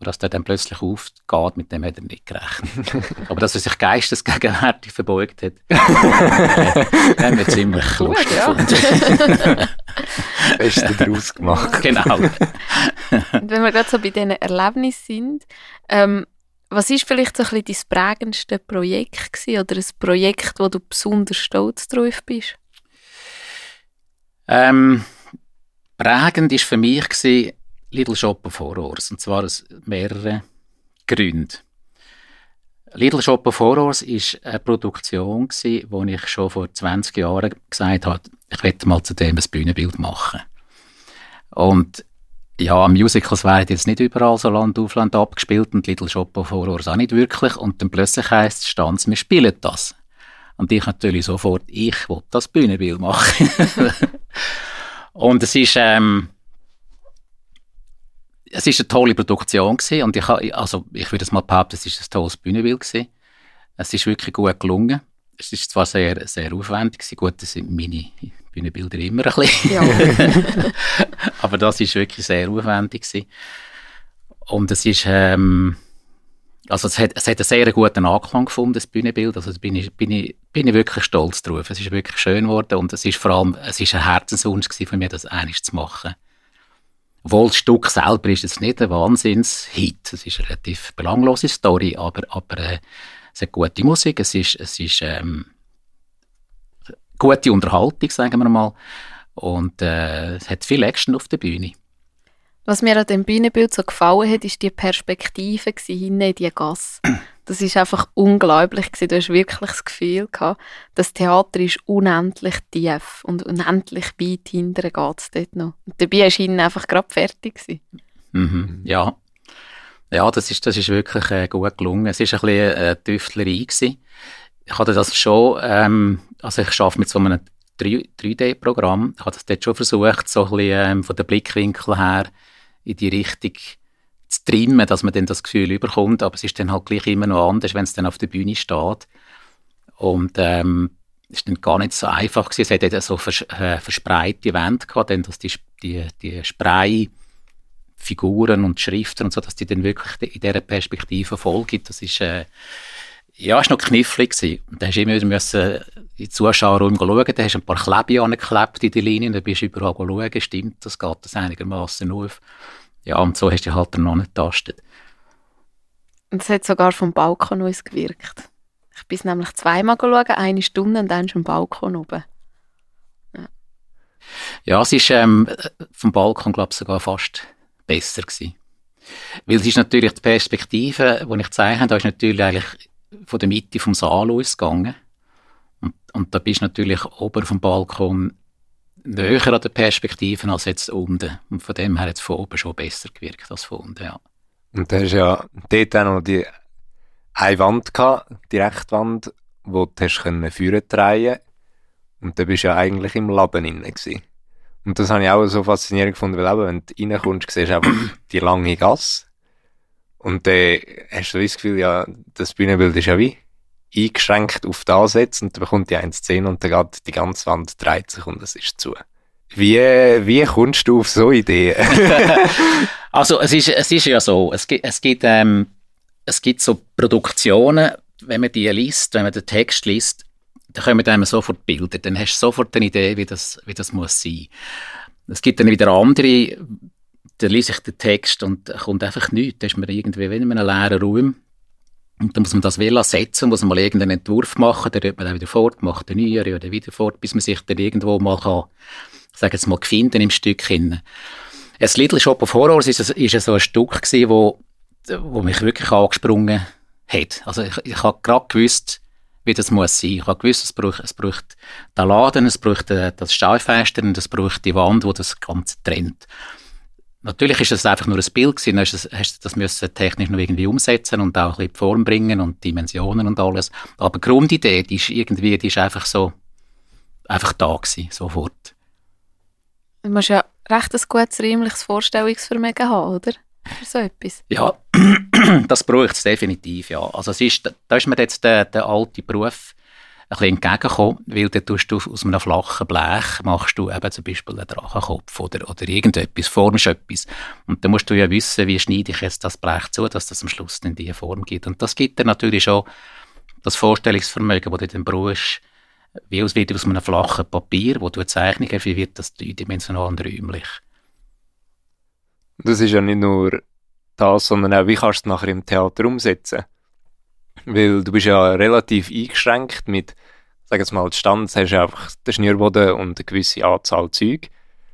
Aber dass der dann plötzlich aufgeht, mit dem hat er nicht gerechnet. (laughs) Aber dass er sich geistesgegenwärtig verbeugt hat, äh, haben wir ziemlich Gut, lustig ja. gefunden. (laughs) Beste (laughs) daraus gemacht. genau. Und wenn wir gerade so bei diesen Erlebnissen sind, ähm, was ist vielleicht so ein bisschen dein prägendste Projekt gewesen, oder ein Projekt, wo du besonders stolz drauf bist? Ähm, prägend ist für mich gewesen, Little Shop of Horrors. Und zwar aus mehreren Gründen. Little Shop of Horrors ist eine Produktion, gewesen, wo ich schon vor 20 Jahren gesagt habe, ich werde mal zu dem ein Bühnenbild machen. Und ja, Musicals werden jetzt nicht überall so Land auf Land abgespielt und Little Shop of Horrors auch nicht wirklich. Und dann plötzlich heisst es, Stanz, wir spielen das. Und ich natürlich sofort, ich will das Bühnenbild machen. (laughs) und es ist, ähm, es ist eine tolle Produktion gewesen und ich, also ich würde es mal behaupten, es ist ein tolles Bühnenbild gewesen. Es ist wirklich gut gelungen. Es ist zwar sehr, sehr aufwendig gewesen. Gut, das sind meine Bühnenbilder immer ein bisschen. Ja. (laughs) Aber das ist wirklich sehr aufwendig gewesen. Und es ist, ähm, also es hat, es hat einen sehr guten Anklang gefunden, das Bühnenbild. Also da bin ich, bin ich, bin ich wirklich stolz drauf. Es ist wirklich schön geworden und es ist vor allem, es ist ein Herzenswunsch gewesen von mir, das eigentlich zu machen. Obwohl das Stück selber ist jetzt nicht ein Wahnsinns-Hit. Es ist eine relativ belanglose Story, aber, aber äh, es hat gute Musik, es ist, es ist ähm, gute Unterhaltung, sagen wir mal. Und äh, es hat viel Action auf der Bühne. Was mir an dem Bühnenbild so gefallen hat, ist die Perspektive hinten in die Gasse. (clears throat) Das ist einfach unglaublich gewesen. Du hast wirklich das Gefühl gehabt, das Theater ist unendlich tief und unendlich weit hinten geht es dort noch. Und dabei ist hinten einfach gerade fertig gewesen. Mhm. Ja. Ja, das ist, das ist wirklich äh, gut gelungen. Es ist ein bisschen eine Tüftlerei gewesen. Ich hatte das schon, ähm, also ich arbeite mit so einem 3D-Programm. Ich habe das dort schon versucht, so ein bisschen ähm, von den Blickwinkel her in die Richtung zu trimmen, dass man dann das Gefühl überkommt. Aber es ist dann halt gleich immer noch anders, wenn es dann auf der Bühne steht. Und ähm, es ist dann gar nicht so einfach gewesen. Es hat dann so vers äh, verspreite Wände gehabt, dann, dass die, die, die Sprei Figuren und Schriften und so, dass die dann wirklich in dieser Perspektive gibt. Das ist, äh, ja, ist noch knifflig gewesen. Und Da hast du immer wieder müssen in den Zuschauerraum schauen, da hast du ein paar Klebe angeklebt in die Linien, da bist du überall schauen, stimmt das, geht das einigermaßen auf. Ja, und so hast du halt noch nicht getastet. Und es hat sogar vom Balkon aus gewirkt. Ich bin nämlich zweimal schauen, eine Stunde und dann schon Balkon oben. Ja, es ist ähm, vom Balkon, glaube ich, sogar fast besser gewesen. Weil es ist natürlich die Perspektive, die ich habe, da ist natürlich eigentlich von der Mitte vom Saal ausgegangen. Und, und da bist du natürlich oben vom Balkon näher an der Perspektive als jetzt unten. Und von dem her hat es von oben schon besser gewirkt als von unten, ja. Und da hast ja dort auch noch die eine Wand gehabt, die Rechtwand, wo du hast können führen drehen Und da bist du ja eigentlich im Laden inne gewesen. Und das habe ich auch so faszinierend gefunden, weil eben, wenn du reinkommst, siehst du einfach die lange Gasse. Und dann hast du das Gefühl, ja, das Bühnenbild ist ja wie eingeschränkt auf das jetzt und dann bekommt die eine Szene und dann geht die ganze Wand dreht sich und es ist zu. Wie, wie kommst du auf so Ideen? (laughs) (laughs) also es ist, es ist ja so, es gibt, es gibt, ähm, es gibt so Produktionen, wenn man die liest, wenn man den Text liest, dann kommen einem sofort Bilder, dann hast du sofort eine Idee, wie das, wie das muss sein. Es gibt dann wieder andere, da lese ich den Text und kommt einfach nichts. Da ist man irgendwie in einem leeren Raum. Und dann muss man das Villa setzen, muss man mal irgendeinen Entwurf machen, dann rührt man dann wieder fort, macht einen neuen, rührt wieder fort, bis man sich dann irgendwo mal kann, sagen jetzt mal, finden im Stück hin. Ein Little Shop of Horrors ist, ist so ein Stück gewesen, wo, wo mich wirklich angesprungen hat. Also ich, ich habe gerade gewusst, wie das muss sein. Ich habe gewusst, es braucht, es braucht den Laden, es braucht äh, das Stahlfenster und es braucht die Wand, wo das Ganze trennt. Natürlich ist das einfach nur ein Bild gewesen, hast du das, müssen technisch noch irgendwie umsetzen und auch ein bisschen die Form bringen und Dimensionen und alles. Aber die Grundidee, die ist irgendwie, die ist einfach so, einfach da gewesen, sofort. Du musst ja recht ein gutes räumliches Vorstellungsvermögen haben, oder? Für so etwas. Ja, (clears throat) das braucht es definitiv, ja. Also es ist, da ist mir jetzt der, der alte Beruf bisschen entgegengekommen, weil dann tust du aus einem flachen Blech, machst du eben zum Beispiel einen Drachenkopf oder, oder irgendetwas, formst etwas. Und dann musst du ja wissen, wie schneide ich jetzt das Blech zu, dass das am Schluss in diese Form gibt. Und das gibt dir natürlich schon das Vorstellungsvermögen, das du dann brauchst, wie aus, wie aus einem flachen Papier, wo du eine Zeichnung hast, wie wird das dreidimensional und räumlich. Das ist ja nicht nur das, sondern auch, wie kannst du es nachher im Theater umsetzen? Weil du bist ja relativ eingeschränkt mit, sag jetzt mal, Stands hast du einfach den Schnürboden und eine gewisse Anzahl Zeug.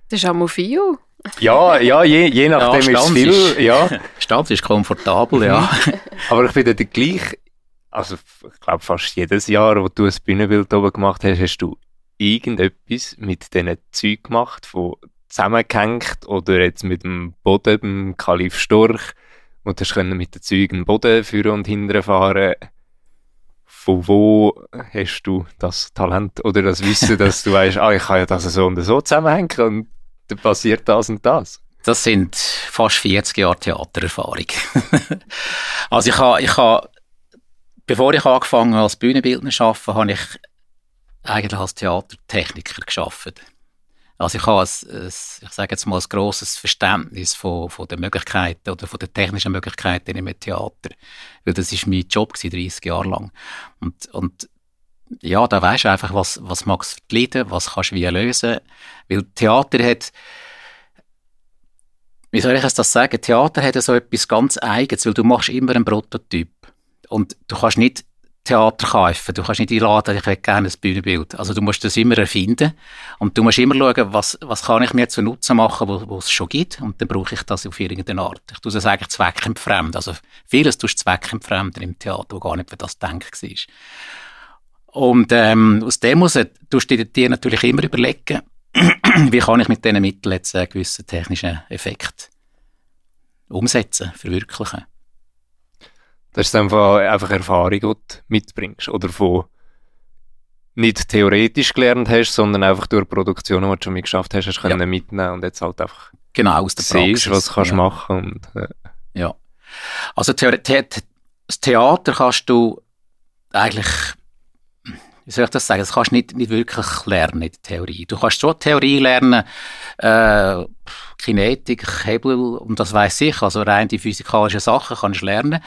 Das ist auch mal viel. Ja, ja, je, je nachdem ja, ist es viel. Ist, ja. (laughs) Stanz ist komfortabel, ja. (laughs) Aber ich finde gleich, also ich glaube fast jedes Jahr, wo du ein Bühnenbild oben gemacht hast, hast du irgendetwas mit diesen Zeug gemacht, von zusammengehängt oder jetzt mit dem Boden, beim Kalif Storch, und hast können mit den Zeugen Boden führen und hindern fahren. Von wo hast du das Talent oder das Wissen, (laughs) dass du weißt, ah, ich kann ja das so und so zusammenhängen und dann passiert das und das? Das sind fast 40 Jahre Theatererfahrung. (laughs) also ich habe, ich habe, bevor ich angefangen habe als Bühnenbildner zu arbeiten, habe ich eigentlich als Theatertechniker geschafft. Also ich habe, ein, ein, ich sage jetzt mal, ein grosses Verständnis von, von den Möglichkeiten oder von den technischen Möglichkeiten im Theater. Weil das ist mein Job gewesen, 30 Jahre lang. Und, und ja, da weisst du einfach, was, was magst du leiden, was kannst du wie lösen. Weil Theater hat, wie soll ich das sagen? Theater hat so etwas ganz Eigenes, weil du machst immer einen Prototyp. Und du kannst nicht Theater kaufen. Du kannst nicht einladen, ich hätte gerne ein Bühnenbild. Also du musst das immer erfinden und du musst immer schauen, was, was kann ich mir zu Nutzen machen, wo, wo es schon gibt und dann brauche ich das auf irgendeine Art. Ich tue das eigentlich zweckentfremd. Also vieles tust du zweckentfremden im Theater, wo gar nicht für das gedacht war. Und ähm, aus dem muss tust du dir natürlich immer überlegen, (clears throat) wie kann ich mit diesen Mitteln jetzt einen gewissen technischen Effekt umsetzen, verwirklichen. Das ist einfach, einfach Erfahrung, die du mitbringst. Oder von nicht theoretisch gelernt hast, sondern einfach durch Produktionen, die du schon mal geschafft hast, hast können ja. mitnehmen und jetzt halt einfach genau, aus der Praxis. siehst, was kannst ja. machen und, äh. Ja. Also The das Theater kannst du eigentlich wie soll ich das sagen, das kannst du nicht, nicht wirklich lernen in der Theorie. Du kannst schon Theorie lernen, äh, Kinetik, Hebel und das weiß ich, also rein die physikalischen Sachen kannst du lernen.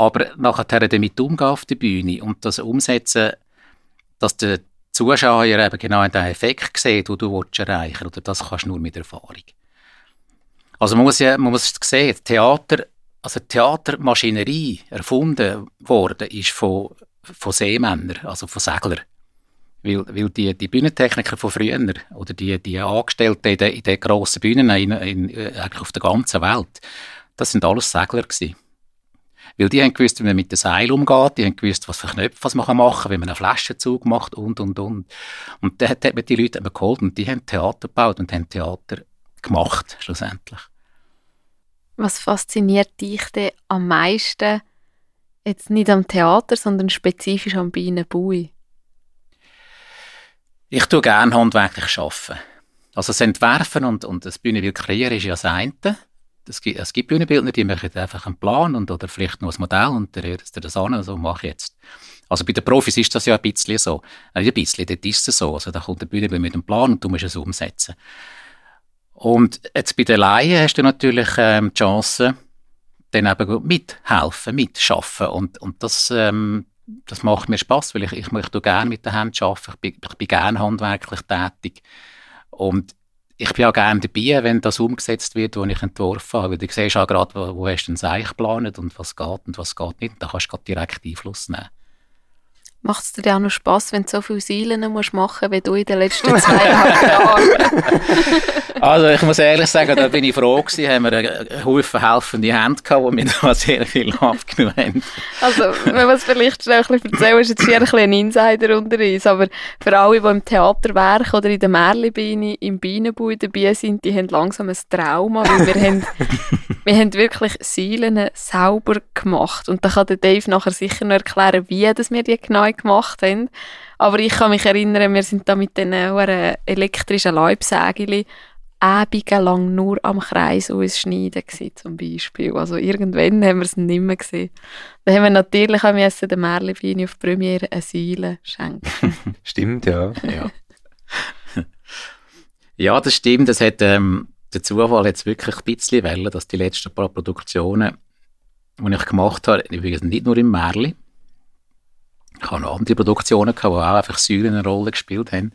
Aber nachher damit umgehen auf der Bühne und das umsetzen, dass der Zuschauer eben genau den Effekt sieht, den du erreichen willst, das kannst du nur mit Erfahrung. Also man muss ja, man muss sehen, Theater, also Theatermaschinerie erfunden worden ist von, von Seemännern, also von Seglern. Weil, weil die, die Bühnentechniker von früher oder die, die Angestellten in den, in den grossen Bühnen in, in, äh, eigentlich auf der ganzen Welt, das sind alles Segler gewesen. Weil die haben gewusst, wie man mit dem Seil umgeht, die haben gewusst, was für Knöpfe was man machen kann, wie man einen Flaschenzug macht und, und, und. Und dann hat man die Leute geholt und die haben Theater gebaut und haben Theater gemacht, schlussendlich. Was fasziniert dich denn am meisten, jetzt nicht am Theater, sondern spezifisch am Bienenbui? Ich tue gerne handwerklich arbeiten. Also das Entwerfen und, und das Bühnenbild kreieren ist ja das eine. Es gibt, es gibt Bühnenbildner, die machen einfach einen Plan und, oder vielleicht noch ein Modell und dann hört es das an, so mache ich jetzt. Also bei den Profis ist das ja ein bisschen so. Nicht ein bisschen, dort ist es so. Also da kommt der Bühnenbild mit einem Plan und du musst es umsetzen. Und jetzt bei den Laien hast du natürlich ähm, die Chance, dann eben mithelfen, mitschaffen. Und, und das, ähm, das macht mir Spaß, weil ich, ich möchte gerne mit den Händen arbeiten. Ich bin, ich bin gerne handwerklich tätig. Und ich bin auch gerne dabei, wenn das umgesetzt wird, was ich entworfen habe. Weil du siehst auch gerade, wo, wo hast du ein Seich geplant und was geht und was geht nicht. Da kannst du direkt Einfluss nehmen. Macht es dir auch noch Spass, wenn du so viele Seilen musst machen wie du in den letzten (laughs) zweieinhalb Jahren? (laughs) (laughs) also ich muss ehrlich sagen, da bin ich froh gewesen, haben wir einen Haufen helfende Hände gehabt, die mir da sehr viel abgenommen haben. Also, wenn man es vielleicht schnell ein bisschen erzählen, ist jetzt hier ein, bisschen ein Insider unter uns, aber für alle, die im Theaterwerk oder in der Märlibeine im Bienenbau dabei sind, die haben langsam ein Trauma, weil wir haben, wir haben wirklich Seilen sauber gemacht und da kann der Dave nachher sicher noch erklären, wie das wir die genau neu gemacht haben. Aber ich kann mich erinnern, wir sind da mit den elektrischen Leibsägeli lang nur am Kreis ausschneiden gewesen, zum Beispiel. Also irgendwann haben wir es nicht mehr gesehen. Dann haben wir natürlich auch müssen den Merlewein auf Premiere eine Seile schenken. (laughs) stimmt, ja. ja. (laughs) ja, das stimmt. Das hat, ähm, der Zufall jetzt wirklich ein bisschen wollen, dass die letzten paar Produktionen, die ich gemacht habe, übrigens nicht nur im Märli, ich habe noch andere Produktionen gehabt, wo auch einfach Säulen eine Rolle gespielt haben.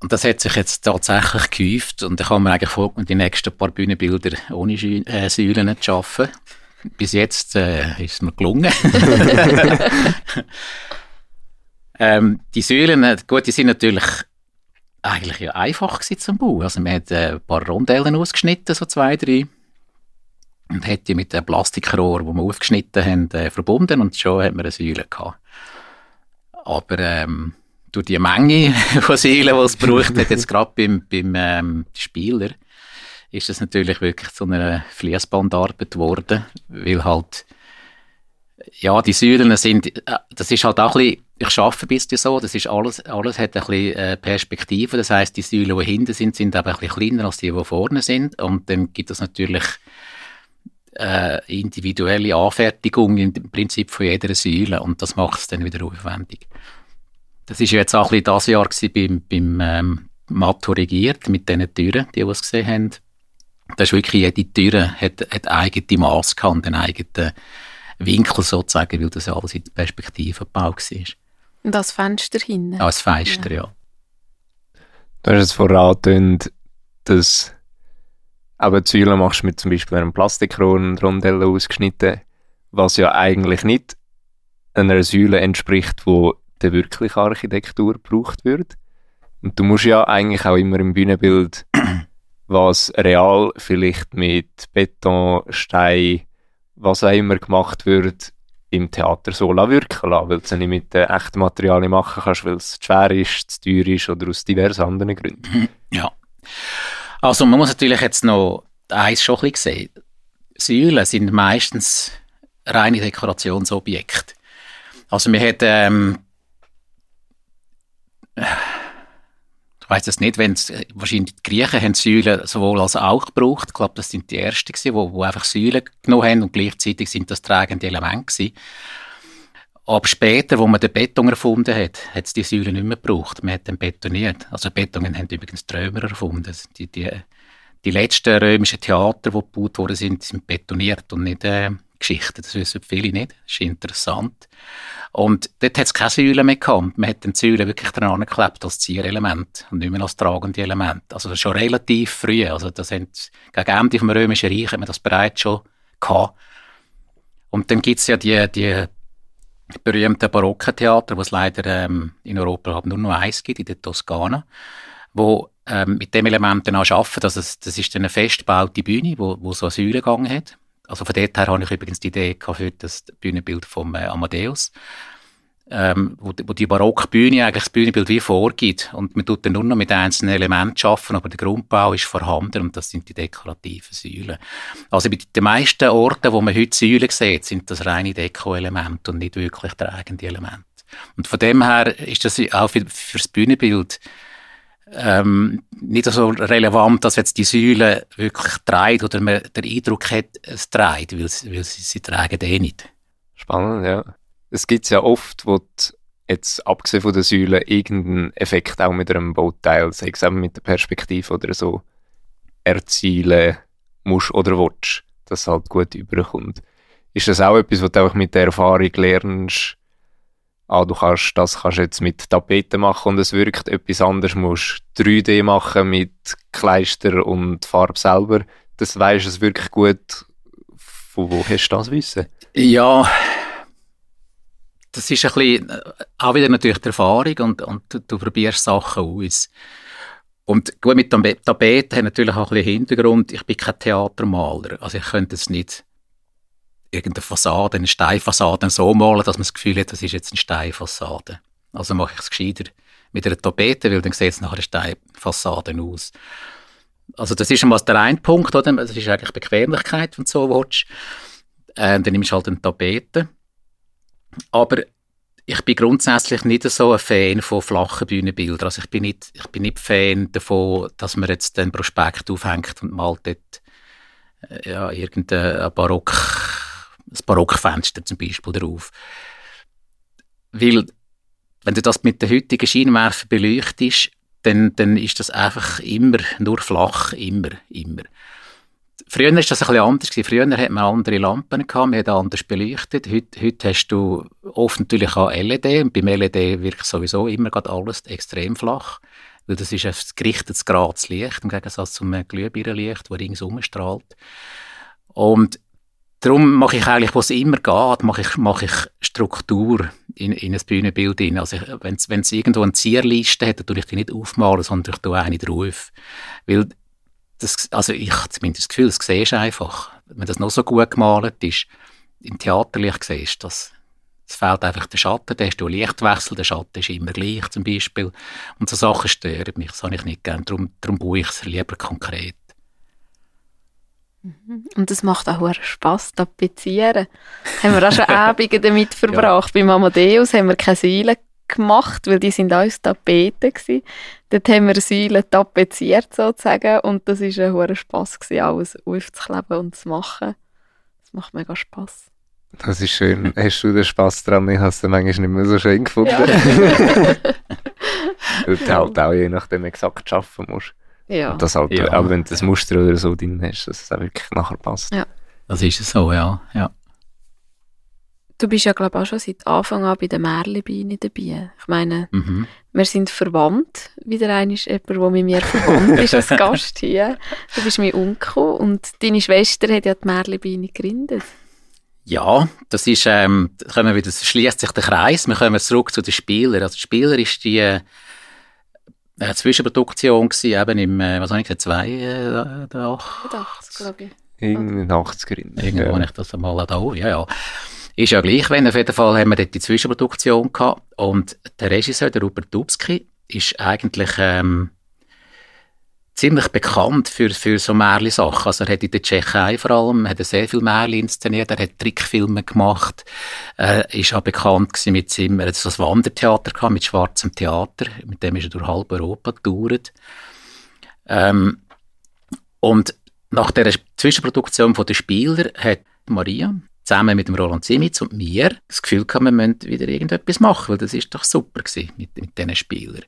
Und das hat sich jetzt tatsächlich gehäuft und ich habe mir eigentlich vorgenommen, die nächsten paar Bühnenbilder ohne äh, Säulen zu schaffen. Bis jetzt äh, ist es mir gelungen. (laughs) ähm, die Säulen, äh, gut, die sind natürlich eigentlich ja einfach zum Bauen. Also man hat äh, ein paar Rondellen ausgeschnitten, so zwei, drei und hat die mit dem Plastikrohr, das wir aufgeschnitten haben, verbunden und schon hat man eine Säule gehabt. Aber ähm, durch die Menge von Säulen, die es braucht, jetzt gerade beim, beim ähm, Spieler, ist das natürlich wirklich zu einer Fließbandarbeit geworden, weil halt ja, die Säulen sind, äh, das ist halt auch ein bisschen, ich arbeite ein bisschen so, das ist alles, alles hat ein bisschen äh, Perspektive, das heißt die Säulen, die hinten sind, sind aber ein bisschen kleiner als die, die vorne sind. Und dann gibt es natürlich äh, individuelle Anfertigung im Prinzip von jeder Säule und das macht es dann wieder aufwendig. Das ist jetzt auch ein bisschen das Jahr beim, beim ähm, Maturigiert mit diesen Türen, die, es gesehen haben. Da ist wirklich jede Tür hat, hat eigene Maß gehabt, einen eigenen Winkel sozusagen, weil das alles in der Perspektive gebaut war. Und das Fenster hinten? Ah, das Fenster, ja. ja. Du hast es vorhin dass aber die Säule machst du mit zum Beispiel einem Plastikrohr und Rondelle ausgeschnitten, was ja eigentlich nicht einer Säule entspricht, wo der wirkliche Architektur gebraucht wird. Und du musst ja eigentlich auch immer im Bühnenbild, (clears throat) was real vielleicht mit Beton, Stein, was auch immer gemacht wird, im Theater so wirken lassen, weil du es nicht mit den echten Materialien machen kannst, weil es zu schwer ist, zu teuer ist oder aus diversen anderen Gründen. (clears throat) Ja. Also man muss natürlich jetzt noch eins schon ein bisschen sehen. Säulen sind meistens reine Dekorationsobjekte. Also wir hat ähm, ich weiß es nicht, wenn wahrscheinlich die Griechen haben Säulen sowohl als auch gebraucht. Ich glaube, das sind die ersten wo einfach Säulen genommen haben und gleichzeitig sind das tragende Elemente. Aber später, wo man den Beton erfunden hat, hat es die Säulen nicht mehr gebraucht. Man hat den betoniert. Also Beton haben übrigens die erfunden. Die, die, die letzten römischen Theater, die gebaut worden sind, sind betoniert und nicht äh, Geschichten. Das wissen viele nicht. Das ist interessant. Und dort hat es keine Säulen mehr gehabt. Man hat den Säulen wirklich dran geklebt als Zierelement und nicht mehr als tragende Element. Also schon relativ früh. Also das haben, gegen Ende vom Römischen Reich hat man das bereits schon gehabt. Und dann gibt es ja die, die berühmten barocken Theater, was leider ähm, in Europa nur noch eins gibt, in der Toskana, wo ähm, mit dem Element dann auch arbeiten. Also das, das ist eine festgebaute Bühne, wo, wo so einen Säulengang hat. Also von dort her habe ich übrigens die Idee für das Bühnenbild vom äh, Amadeus, ähm, wo, wo die Barockbühne eigentlich das Bühnenbild wie vorgibt und man tut dann nur noch mit einzelnen Elementen arbeiten, aber der Grundbau ist vorhanden und das sind die dekorativen Säulen. Also bei den meisten Orten, wo man heute Säulen sieht, sind das reine Deko-Elemente und nicht wirklich tragende Elemente. Und von dem her ist das auch für, für das Bühnenbild ähm, nicht so relevant, dass jetzt die Säule wirklich dreht oder man den Eindruck hat, es dreht, weil, weil sie, sie tragen eh nicht. Spannend, ja. Es gibt ja oft, wo jetzt abgesehen von der Säule irgendeinen Effekt auch mit einem Bauteil, sei es eben mit der Perspektive oder so, erzielen musst oder willst, dass es halt gut überkommt. Ist das auch etwas, was du auch mit der Erfahrung lernst? Ah, du kannst das kannst jetzt mit Tapeten machen und es wirkt etwas anderes. Du musst 3D machen mit Kleister und Farbe selber. Das weisst es wirklich gut. Von wo hast du das Wissen? Ja, das ist ein bisschen, äh, auch wieder natürlich die Erfahrung und, und du, probierst Sachen aus. Und gut, mit Tapeten hat natürlich auch ein bisschen Hintergrund. Ich bin kein Theatermaler. Also ich könnte es nicht irgendeine Fassade, eine Steinfassade so malen, dass man das Gefühl hat, das ist jetzt eine Steinfassade. Also mache ich es gescheiter mit einer Tapete, weil dann sieht es nachher eine Steinfassade aus. Also das ist einmal der eine Punkt, oder? Das ist eigentlich Bequemlichkeit, wenn du so willst. Äh, dann nimmst du halt eine Tapete. Aber ich bin grundsätzlich nicht so ein Fan von flachen Bühnenbildern. Also ich bin nicht, ich bin nicht Fan davon, dass man jetzt den Prospekt aufhängt und malt dort äh, ja, irgendein Barock, ein Barockfenster zum Beispiel drauf. Weil, wenn du das mit den heutigen Scheinwerfer beleuchtest, dann, dann ist das einfach immer nur flach, immer, immer. Früher war das ein bisschen anders. Früher hat man andere Lampen gehabt, man hat anders beleuchtet. Heute, heute hast du oft natürlich auch LED und beim LED wirkt sowieso immer alles extrem flach, weil das ist ein gerichtetes gerades Licht im Gegensatz zum Glühbirnenlicht, das ringsum strahlt. Und darum mache ich eigentlich, was immer geht, mache ich, mache ich Struktur in, in ein Bühnenbild rein. Also wenn es irgendwo eine Zierliste hat, dann tue ich die nicht aufmalen, sondern ich tue eine drauf. Weil das, also ich habe zumindest das Gefühl, das siehst du einfach. Wenn das noch so gut gemalt ist, im Theaterlicht siehst du das. Es fehlt einfach der Schatten, da hast du Lichtwechsel, der Schatten ist immer gleich zum Beispiel. Und so Sachen stören mich, das habe ich nicht gerne, darum, darum baue ich es lieber konkret. Mhm. Und es macht auch Spass, tapezieren. haben wir auch schon (laughs) Abende damit verbracht. Ja. Beim Amadeus haben wir keine Säule gemacht, weil die sind alles Tapeten gewesen. Dort haben wir Säulen tapeziert sozusagen und das war ein hoher Spass gewesen, alles aufzukleben und zu machen. Das macht mega Spass. Das ist schön. (laughs) Hast du den Spass dran? Ich habe es manchmal nicht mehr so schön gefunden. Ja. weil du halt auch je nachdem exakt arbeiten musst. Ja. Und das halt, ja. Aber wenn du das Muster oder so drin hast, dass es auch wirklich nachher passt. Ja. Das ist so, ja. ja. Du bist ja, glaube ich, auch schon seit Anfang an bei den Märlebeinen dabei. Ich meine, mhm. wir sind verwandt. Wieder einmal jemand, der mit mir verwandt ist als (laughs) Gast hier. Du bist mein Onkel und deine Schwester hat ja die Märlebeine gegründet. Ja, das ist, ähm, können wir wieder, schließt sich der Kreis. Wir kommen zurück zu den Spielern. Also, der Spieler ist die, äh, Zwischenproduktion gewesen, eben im, äh, was habe ich gesagt, zwei, äh, 80, glaube ich. In den 80er Irgendwo ja. habe ich das einmal da, ja, ja. Ist ja gleich, wenn auf jeden Fall haben wir dort die Zwischenproduktion gehabt und der Regisseur, der Rupert Dubski, ist eigentlich ähm, ziemlich bekannt für, für so Märli-Sachen. Also er hat in der Tschechei vor allem hat er sehr viel Märli inszeniert, er hat Trickfilme gemacht, er ist auch bekannt gewesen mit seinem, er hat so ein Wandertheater gehabt, mit schwarzem Theater, mit dem ist er durch halb Europa getourt. Ähm, und nach der Zwischenproduktion von den Spielern hat Maria, zusammen mit dem Roland Simitz und mir das Gefühl gehabt, wir müssen wieder irgendetwas machen, weil das ist doch super gewesen mit, mit diesen Spielern.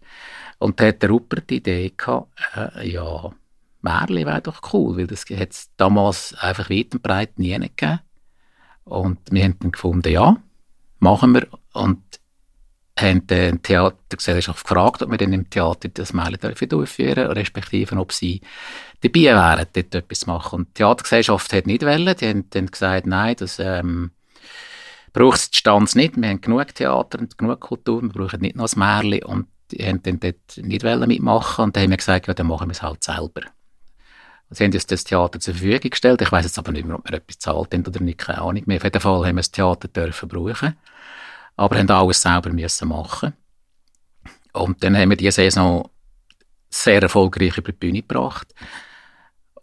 Und da hat der Rupert die Idee gehabt, äh, ja, Märli wäre doch cool, weil das hat es damals einfach weit und breit nie gegeben. Und wir haben dann gefunden, ja, machen wir. Und haben die Theatergesellschaft gefragt, ob wir dann im Theater das Märchen durchführen respektive ob sie dabei wären, dort etwas machen. Und die Theatergesellschaft hat nicht wollen, die haben dann gesagt, nein, das ähm, braucht es die Stanz nicht, wir haben genug Theater und genug Kultur, wir brauchen nicht noch das Märchen und die haben dann dort nicht wollen mitmachen und dann haben wir gesagt, ja, dann machen wir es halt selber. Sie haben uns das Theater zur Verfügung gestellt. Ich weiß jetzt aber nicht mehr, ob wir etwas zahlt haben oder nicht, keine Ahnung mehr. Auf jeden Fall haben wir das Theater dürfen brauchen aber haben alles selber müssen machen. Und dann haben wir diese Saison sehr erfolgreich über die Bühne gebracht.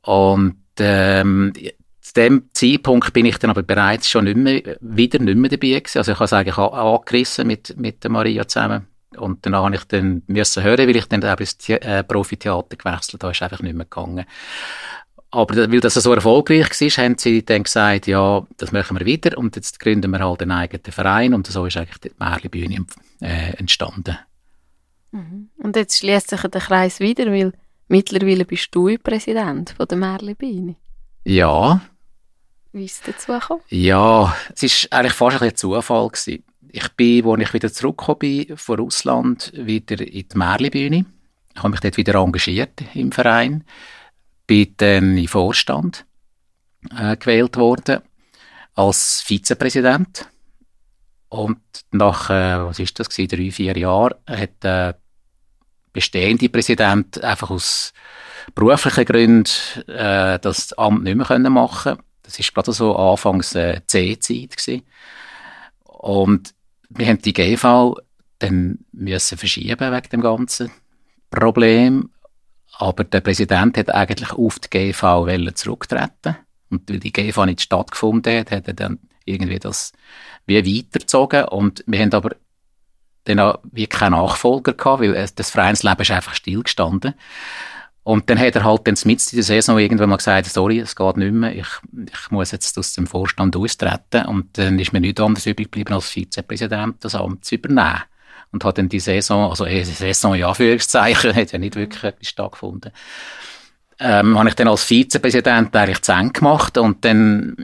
Und ähm, zu dem Zeitpunkt bin ich dann aber bereits schon nicht mehr, wieder nicht mehr dabei gewesen. Also ich habe es eigentlich angerissen mit, mit der Maria zusammen. Und dann habe ich dann müssen hören, weil ich dann auch ins äh, Profitheater gewechselt habe, ist einfach nicht mehr gegangen. Aber weil das so erfolgreich war, haben sie dann gesagt, ja, das machen wir wieder und jetzt gründen wir halt einen eigenen Verein und so ist eigentlich die Märli-Bühne äh, entstanden. Mhm. Und jetzt schließt sich der Kreis wieder, weil mittlerweile bist du Präsident von der Märli-Bühne. Ja. Wie ist es dazu gekommen? Ja, es war eigentlich fast ein Zufall. Gewesen. Ich bin, als ich wieder zurückgekommen bin von Russland, wieder in die Märli-Bühne. Ich habe mich dort wieder engagiert im Verein bin dann in Vorstand äh, gewählt worden als Vizepräsident. Und nach, äh, was ist das gewesen, drei, vier Jahren, hat der bestehende Präsident einfach aus beruflichen Gründen äh, das Amt nicht mehr machen. Können. Das ist gerade so anfangs äh, C-Zeit Und wir haben die GV dann müssen verschieben wegen dem ganzen Problem. Aber der Präsident hat eigentlich auf die GV zurücktreten. Und weil die GV nicht stattgefunden hat, hat er dann irgendwie das wie weitergezogen. Und wir haben aber dann auch wie keinen Nachfolger gehabt, weil das Vereinsleben ist einfach stillgestanden. Und dann hat er halt dann mitten in der Saison irgendwann mal gesagt, sorry, es geht nicht mehr, ich, ich muss jetzt aus dem Vorstand austreten. Und dann ist mir nichts anderes übrig geblieben, als Vizepräsident das Amt zu übernehmen und hat dann die Saison, also die Saison in Anführungszeichen, (laughs) hat ja nicht wirklich etwas stattgefunden, ähm, habe ich dann als Vizepräsident eigentlich Ende gemacht und dann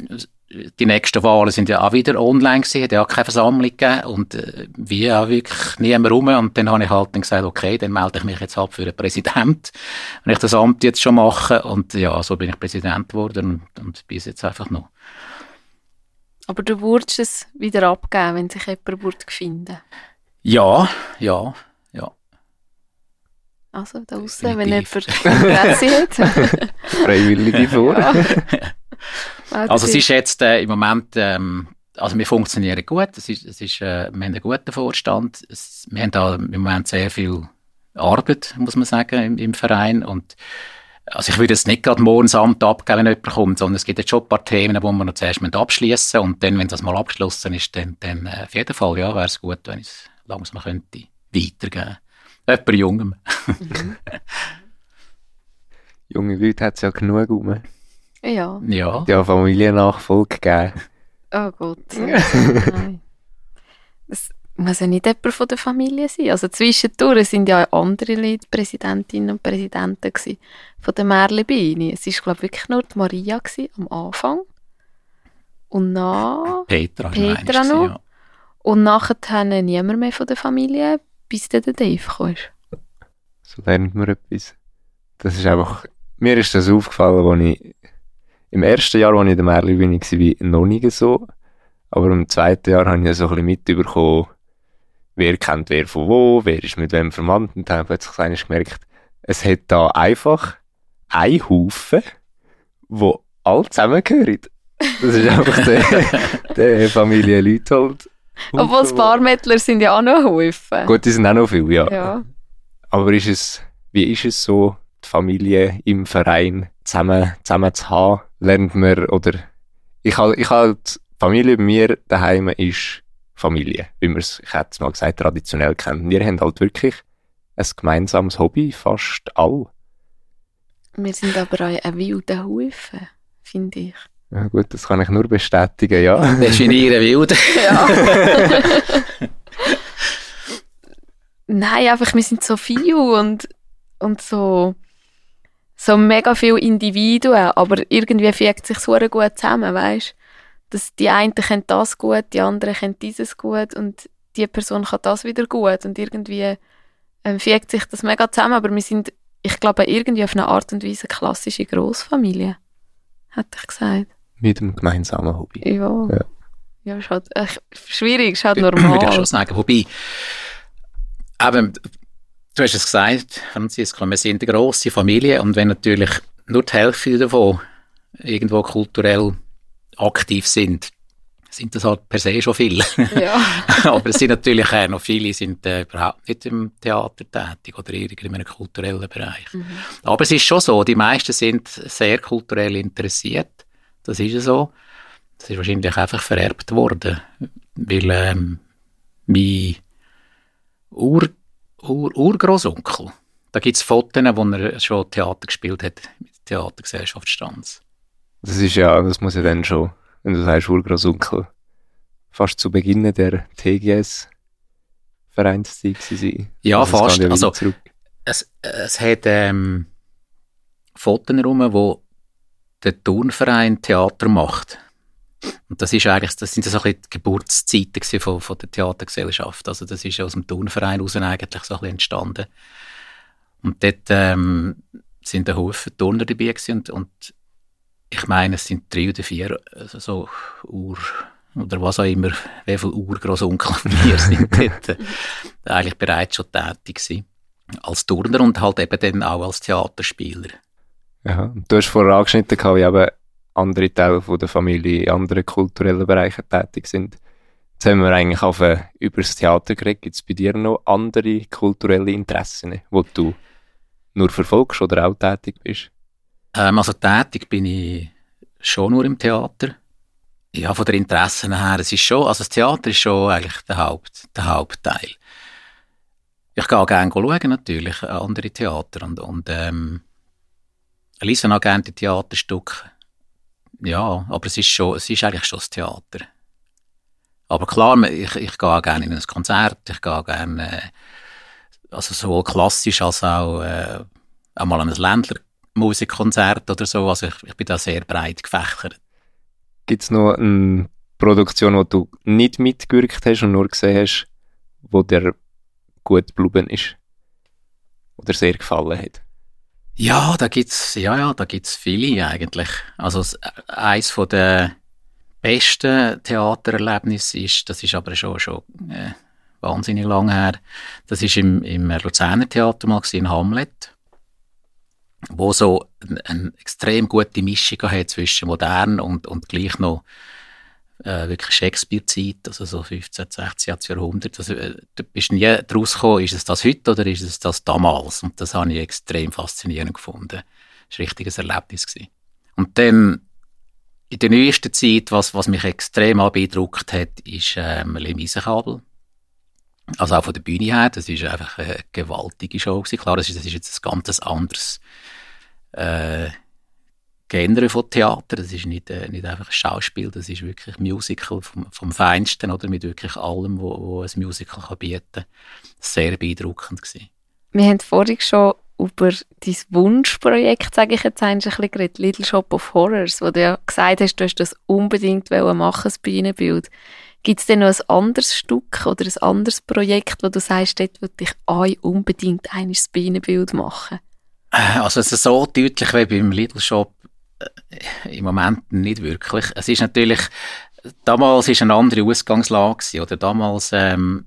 die nächsten Wahlen sind ja auch wieder online gewesen, hat ja auch keine Versammlung gegeben und äh, wie auch wirklich niemand rum und dann habe ich halt dann gesagt, okay, dann melde ich mich jetzt ab für den Präsident, wenn ich das Amt jetzt schon mache und ja, so bin ich Präsident geworden und, und bin jetzt einfach noch. Aber du würdest es wieder abgeben, wenn sich jemand finden ja, ja, ja. Also da außen, wenn jemand Interesse hat. (laughs) Freiwillige vor. Ja. (laughs) also es ist jetzt äh, im Moment, ähm, also wir funktionieren gut, es ist, es ist, äh, wir haben einen guten Vorstand, es, wir haben da im Moment sehr viel Arbeit, muss man sagen, im, im Verein und also ich würde jetzt nicht gerade morgens Amt abgeben, wenn jemand kommt, sondern es gibt jetzt schon ein paar Themen, die wir noch zuerst abschließen und dann, wenn das mal abgeschlossen ist, dann, dann äh, auf jeden Fall, ja, wäre es gut, wenn es langsam könnte weitergeben. Jemand Jungem. Mhm. (laughs) Junge Leute hat es ja genug rum. Ja. Ja. Ja, Familiennachfolge gegeben. Oh Gott. (laughs) Nein. Das muss ja nicht jemand von der Familie sein. Also zwischendurch sind ja andere Leute Präsidentinnen und Präsidenten von der Merlebeine. Es war, glaube ich, wirklich nur die Maria am Anfang. Und dann Petra, Petra noch. Ja. Und nachher niemand mehr von der Familie, bis dann der Dave kam. So lernt man etwas. Das ist einfach, mir ist das aufgefallen, als ich im ersten Jahr, als ich in der bin, war noch nicht so. Aber im zweiten Jahr habe ich so ein bisschen mitbekommen, wer kennt wer von wo, wer ist mit wem verwandt. Und dann habe ich plötzlich gemerkt, es hat da einfach ein Haufen, wo alle zusammengehören. Das ist einfach der, (laughs) der Familie Leuthold obwohl es Barmettler sind ja auch noch Häufen. Gut, die sind auch noch viele, ja. ja. Aber ist es, wie ist es so, die Familie im Verein zusammen, zusammen zu haben? Lernt man, oder, ich halt, ich halt, Familie bei mir daheim ist Familie, wie man es, ich hätte es mal gesagt, traditionell kennt. Wir haben halt wirklich ein gemeinsames Hobby, fast all. Wir sind aber auch ein wilder Haufen, finde ich. Ja gut, das kann ich nur bestätigen, ja. (laughs) Definieren wild. ja. (laughs) Nein, einfach, wir sind so viel und, und so, so mega viele Individuen, aber irgendwie fügt sich so gut zusammen, weißt dass die einen können das gut, die anderen können dieses gut und die Person kann das wieder gut und irgendwie ähm, fügt sich das mega zusammen, aber wir sind, ich glaube, irgendwie auf eine Art und Weise klassische Großfamilie, hätte ich gesagt mit dem gemeinsamen Hobby. Ja. Ja, ja ist halt äh, schwierig, ist halt normal. Würde ich schon sagen. Wobei, eben, du hast es gesagt, Franziska, wir sind eine grosse Familie und wenn natürlich nur die Hälfte davon irgendwo kulturell aktiv sind, sind das halt per se schon viele. Ja. (laughs) Aber es sind natürlich auch noch viele, sind äh, überhaupt nicht im Theater tätig oder in einem kulturellen Bereich. Mhm. Aber es ist schon so, die meisten sind sehr kulturell interessiert das ist so. Das ist wahrscheinlich einfach vererbt worden, weil ähm, mein Ur, Ur, Urgroßonkel. Da gibt es Fotos, wo er schon Theater gespielt hat mit der Theatergesellschaft Stanz. Das ist ja, das muss ja dann schon, wenn du sagst Urgroßonkel, fast zu Beginn der TGS Vereinszeit sein. Ja, also fast. Also, es, es hat ähm, Fotos herum, wo der Turnverein Theater macht. Und das ist eigentlich, das sind so ein bisschen die Geburtszeiten von, von der Theatergesellschaft. Also das ist aus dem Turnverein heraus eigentlich so ein bisschen entstanden. Und dort ähm, sind ein Haufen Turner dabei gewesen und, und ich meine, es sind drei oder vier also so Ur oder was auch immer, wie viele Urgroßonkel wir (laughs) sind dort äh, eigentlich bereits schon tätig gewesen. Als Turner und halt eben dann auch als Theaterspieler. Ja, du hast vorher angeschnitten, wie eben andere Teile von der Familie in anderen kulturellen Bereichen tätig sind. Jetzt haben wir eigentlich auf, äh, über das Theater geredet. Gibt es bei dir noch andere kulturelle Interessen, die du nur verfolgst oder auch tätig bist? Ähm, also tätig bin ich schon nur im Theater. Ja, von den Interessen her, es ist schon, also das Theater ist schon eigentlich der, Haupt, der Hauptteil. Ich gehe auch gerne schauen, natürlich, andere Theater und, und ähm, lese auch gerne die Theaterstücke. Ja, aber es ist schon, es ist eigentlich schon das Theater. Aber klar, ich, ich gehe gerne in ein Konzert, ich gehe gerne, äh, also sowohl klassisch als auch, äh, auch mal an ein Ländlermusikkonzert oder so, also ich, ich bin da sehr breit gefächert. Gibt es noch eine Produktion, wo du nicht mitgewirkt hast und nur gesehen hast, wo dir gut geblieben ist? Oder sehr gefallen hat? Ja, da gibt's, ja, ja, da gibt's viele eigentlich. Also, eins von den besten Theatererlebnissen ist, das ist aber schon, schon, äh, wahnsinnig lang her. Das ist im, im Luzerner Theater mal in Hamlet wo so eine, eine extrem gute Mischung hat zwischen modern und, und gleich noch äh, wirklich Shakespeare-Zeit, also so 15, 16. Jahrhundert. Also, äh, da bist du nie draus gekommen, ist es das heute oder ist es das damals? Und das habe ich extrem faszinierend gefunden. Das war ein richtiges Erlebnis. Gewesen. Und dann in der neuesten Zeit, was, was mich extrem beeindruckt hat, ist ähm, Le Miserable. Also auch von der Bühne her, das ist einfach eine gewaltige Show gewesen. Klar, das ist, das ist jetzt ein ganz anderes äh, Genre von Theater. Das ist nicht, äh, nicht einfach ein Schauspiel, das ist wirklich Musical vom, vom Feinsten, oder? Mit wirklich allem, wo, wo ein Musical kann bieten kann. Sehr beeindruckend gewesen. Wir haben vorhin schon über dein Wunschprojekt, sage ich jetzt ein bisschen geredet, Little Shop of Horrors, wo du ja gesagt hast, du hast das unbedingt machen, das Bühnenbild. Gibt es denn noch ein anderes Stück oder ein anderes Projekt, wo du sagst, dort würde ich euch unbedingt ein Bienenbild machen? Äh, also es ist so deutlich wie beim Lidl Shop im Moment nicht wirklich. Es ist natürlich, damals ist eine andere Ausgangslage oder damals ähm,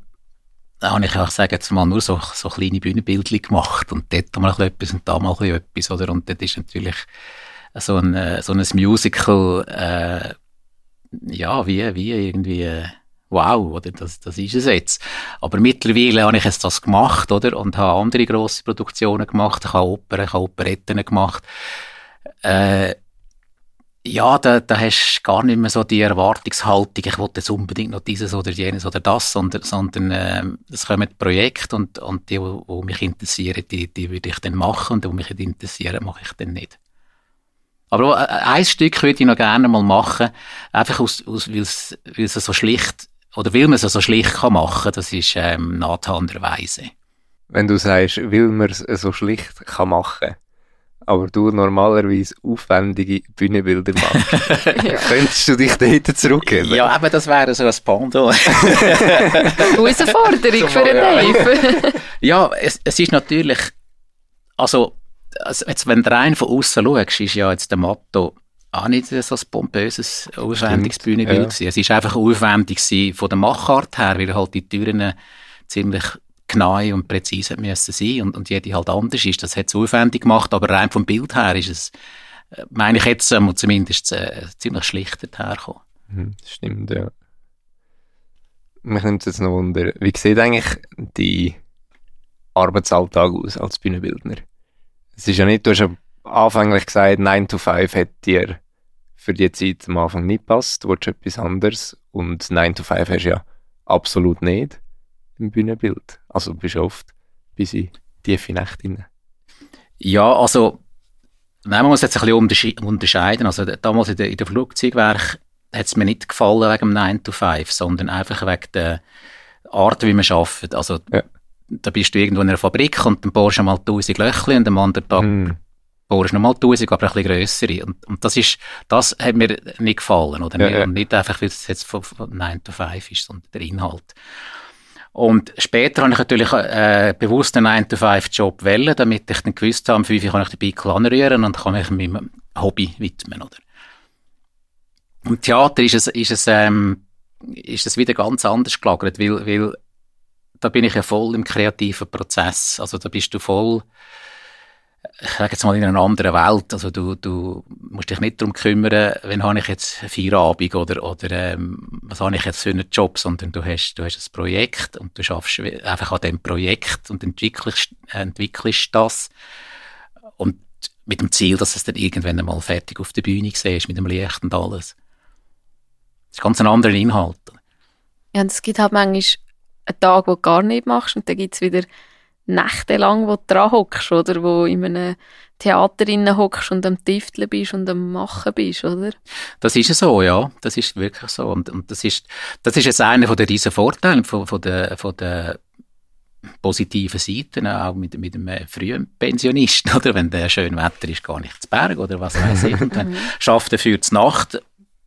habe ich auch sagen jetzt mal nur so, so kleine Bühnenbildchen gemacht und dort mal etwas und da mal etwas, oder? Und dort ist natürlich so ein, äh, so ein Musical, äh, ja, wie, wie irgendwie, äh, wow, oder das, das ist es jetzt. Aber mittlerweile habe ich jetzt das gemacht, oder? Und habe andere grosse Produktionen gemacht. Ich habe Opern, ich habe Operetten gemacht. Äh, ja, da, da hast du gar nicht mehr so die Erwartungshaltung, ich wollte jetzt unbedingt noch dieses oder jenes oder das, sondern, sondern äh, es kommen Projekte und, und die, die mich interessieren, die, die würde ich dann machen und die, die mich nicht interessieren, mache ich dann nicht. Aber äh, ein Stück würde ich noch gerne mal machen, einfach aus, aus weil es so schlicht, oder weil man es so schlicht kann machen, das ist ähm, Nathan der Weise. Wenn du sagst, weil man es so schlicht kann machen, aber du normalerweise aufwendige Bühnenbilder machst, (laughs) ja. könntest du dich dort zurückgeben? Ja, aber das wäre so ein Pendant. (laughs) Herausforderung für einen Dave. (laughs) ja, es, es ist natürlich, also also jetzt, wenn du rein von außen schaust, ist ja jetzt der Motto auch nicht so ein pompöses, aufwendiges Bühnenbild ja. Es war einfach aufwendig von der Machart her, weil halt die Türen ziemlich genau und präzise müssen sein und, und jede halt anders ist. Das hat es aufwendig gemacht, aber rein vom Bild her ist es, äh, meine ich jetzt ähm, zumindest äh, ziemlich schlicht hergekommen. Mhm, stimmt, ja. Mich nimmt jetzt noch wunder, wie sieht eigentlich die Arbeitsalltag aus als Bühnenbildner? Es ist ja nicht, du hast ja anfänglich gesagt, 9 to 5 hat dir für die Zeit am Anfang nicht passt, du willst etwas anderes und 9 to 5 hast du ja absolut nicht. im Bühnenbild? Also bist du oft bis in tiefe Nächte rein? Ja, also nein, man muss jetzt ein bisschen unterscheiden. Also damals in der, in der Flugzeugwerk hat es mir nicht gefallen wegen dem 9 to 5, sondern einfach wegen der Art, wie man arbeitet. Also ja. da bist du irgendwo in einer Fabrik und dann bohrst du mal 1000 Löchli und am anderen Tag mm. bohrst du nochmal 1000, aber ein bisschen grössere. Und, und das ist, das hat mir nicht gefallen. Oder? Ja, ja. Und nicht einfach, weil es jetzt von, von 9 to 5 ist, sondern der Inhalt. Und später habe ich natürlich äh, bewusst einen 9-to-5-Job wählen, damit ich dann gewusst habe, um 5 Uhr kann ich den Bickel anrühren und kann mich meinem Hobby widmen. Oder? Im Theater ist es, ist es, ähm, ist es wieder ganz anders gelagert, weil, weil da bin ich ja voll im kreativen Prozess. Also da bist du voll ich sage jetzt mal, in einer anderen Welt. Also du, du musst dich nicht darum kümmern, wenn habe ich jetzt Feierabend oder, oder ähm, was habe ich jetzt für einen Job, sondern du hast, du hast ein Projekt und du schaffst einfach an dem Projekt und entwickelst, entwickelst das und mit dem Ziel, dass es dann irgendwann einmal fertig auf der Bühne siehst, mit dem Licht und alles. Das ist ganz ein anderer Inhalt. Ja, und es gibt halt manchmal einen Tag, wo du gar nicht machst und dann gibt es wieder nächtelang, wo du dran hockst, oder? Wo in einem Theater hockst und am Tifteln bist und am Machen bist, oder? Das ist so, ja. Das ist wirklich so. Und, und das ist, das ist jetzt einer von den riesen Vorteilen von, von der, von der positiven Seiten, auch mit, mit einem frühen Pensionisten, (laughs) oder? Wenn der schön Wetter ist, gar nicht zu Berg, oder was weiß ich. Und dann schafft er für die Nacht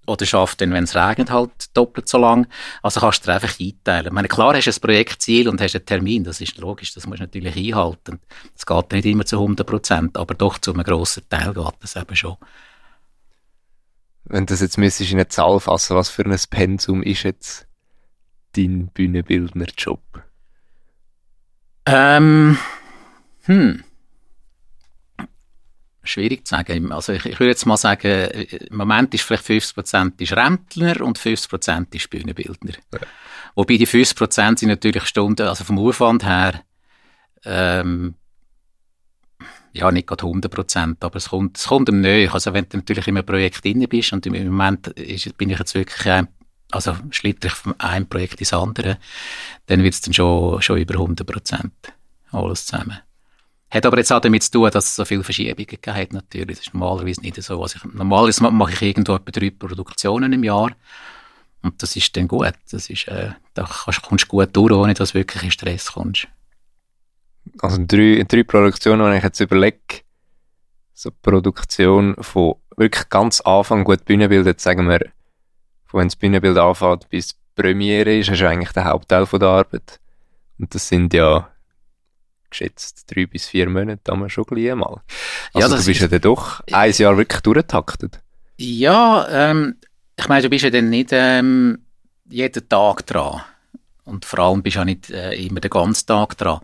oder schafft dann, wenn es regnet, halt doppelt so lang. Also kannst du dir einfach einteilen. Ich meine, klar hast du ein Projektziel und hast einen Termin, das ist logisch, das musst du natürlich einhalten. Das geht nicht immer zu 100 Prozent, aber doch zu einem grossen Teil geht das eben schon. Wenn du das jetzt müsstest in eine Zahl fassen, was für ein Pensum ist jetzt dein Bühnenbildner-Job? Ähm, hm schwierig zu sagen. Also ich, ich würde jetzt mal sagen, im Moment ist vielleicht 50% ist Rentner und 50% ist Bühnenbildner. Ja. Wobei die 50% sind natürlich Stunden, also vom Aufwand her, ähm, ja, nicht gerade 100%, aber es kommt, es kommt ihm näher. Also wenn du natürlich in einem Projekt drin bist und im Moment ist, bin ich jetzt wirklich, ein, also schlitter ich von einem Projekt ins andere, dann wird es dann schon, schon über 100% alles zusammen. Hat aber jetzt auch damit zu tun, dass es so viele Verschiebungen hat, natürlich. Das ist normalerweise nicht so. Also ich, normalerweise mache ich irgendwo etwa drei Produktionen im Jahr. Und das ist dann gut. Das ist, äh, da kommst du gut durch, ohne dass du wirklich in Stress kommst. Also drei, drei Produktionen, wenn ich jetzt überlege, so Produktion von wirklich ganz Anfang gut Bühnenbild, sagen wir, von wenn das Bühnenbild anfängt bis Premiere ist, du eigentlich den Hauptteil von der Arbeit. Und das sind ja geschätzt drei bis vier Monate haben wir schon gleich mal. Also ja, du bist ja dann doch ein Jahr wirklich durchgetaktet. Ja, ähm, ich meine, du bist ja dann nicht ähm, jeden Tag dran. Und vor allem bist du ja nicht äh, immer den ganzen Tag dran.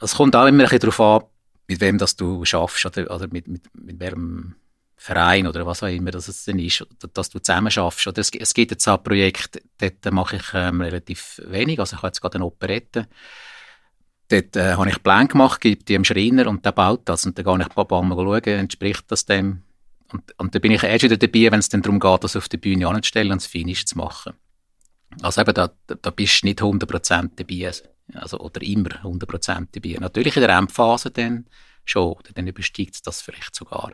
Es kommt auch immer ein bisschen darauf an, mit wem das du schaffst oder, oder mit, mit, mit welchem Verein oder was auch immer das es denn ist, dass du zusammen schaffst. Oder es, es gibt jetzt auch Projekte, dort mache ich ähm, relativ wenig. Also ich habe jetzt gerade eine Operette Dort äh, habe ich Pläne gemacht, gebe die dem Schreiner und der baut das. Und dann gehe ich ein paar Mal schauen, entspricht das dem. Und, und dann bin ich erst wieder dabei, wenn es dann darum geht, das auf der Bühne anzustellen und das Finish zu machen. Also eben, da, da bist du nicht 100% dabei. Also, oder immer 100% dabei. Natürlich in der Endphase dann schon, dann übersteigt es das vielleicht sogar.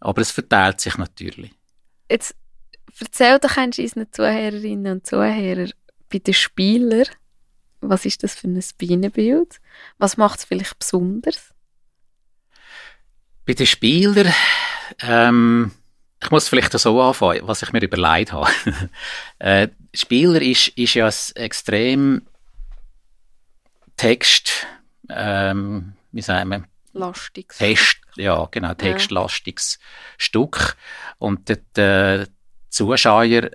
Aber es verteilt sich natürlich. Jetzt erzähl doch unseren Zuhörerinnen und Zuhörern bei den Spielern, was ist das für ein Bienenbild? Was macht es vielleicht besonders? Bei den Spielern, ähm, ich muss vielleicht so anfangen, was ich mir überlegt habe. (laughs) äh, Spieler ist, ist ja ein extrem Text, ähm, wie sagen wir, Lastiges. Text, ja, genau, textlastiges ja. Stück. Und der, der Zuschauer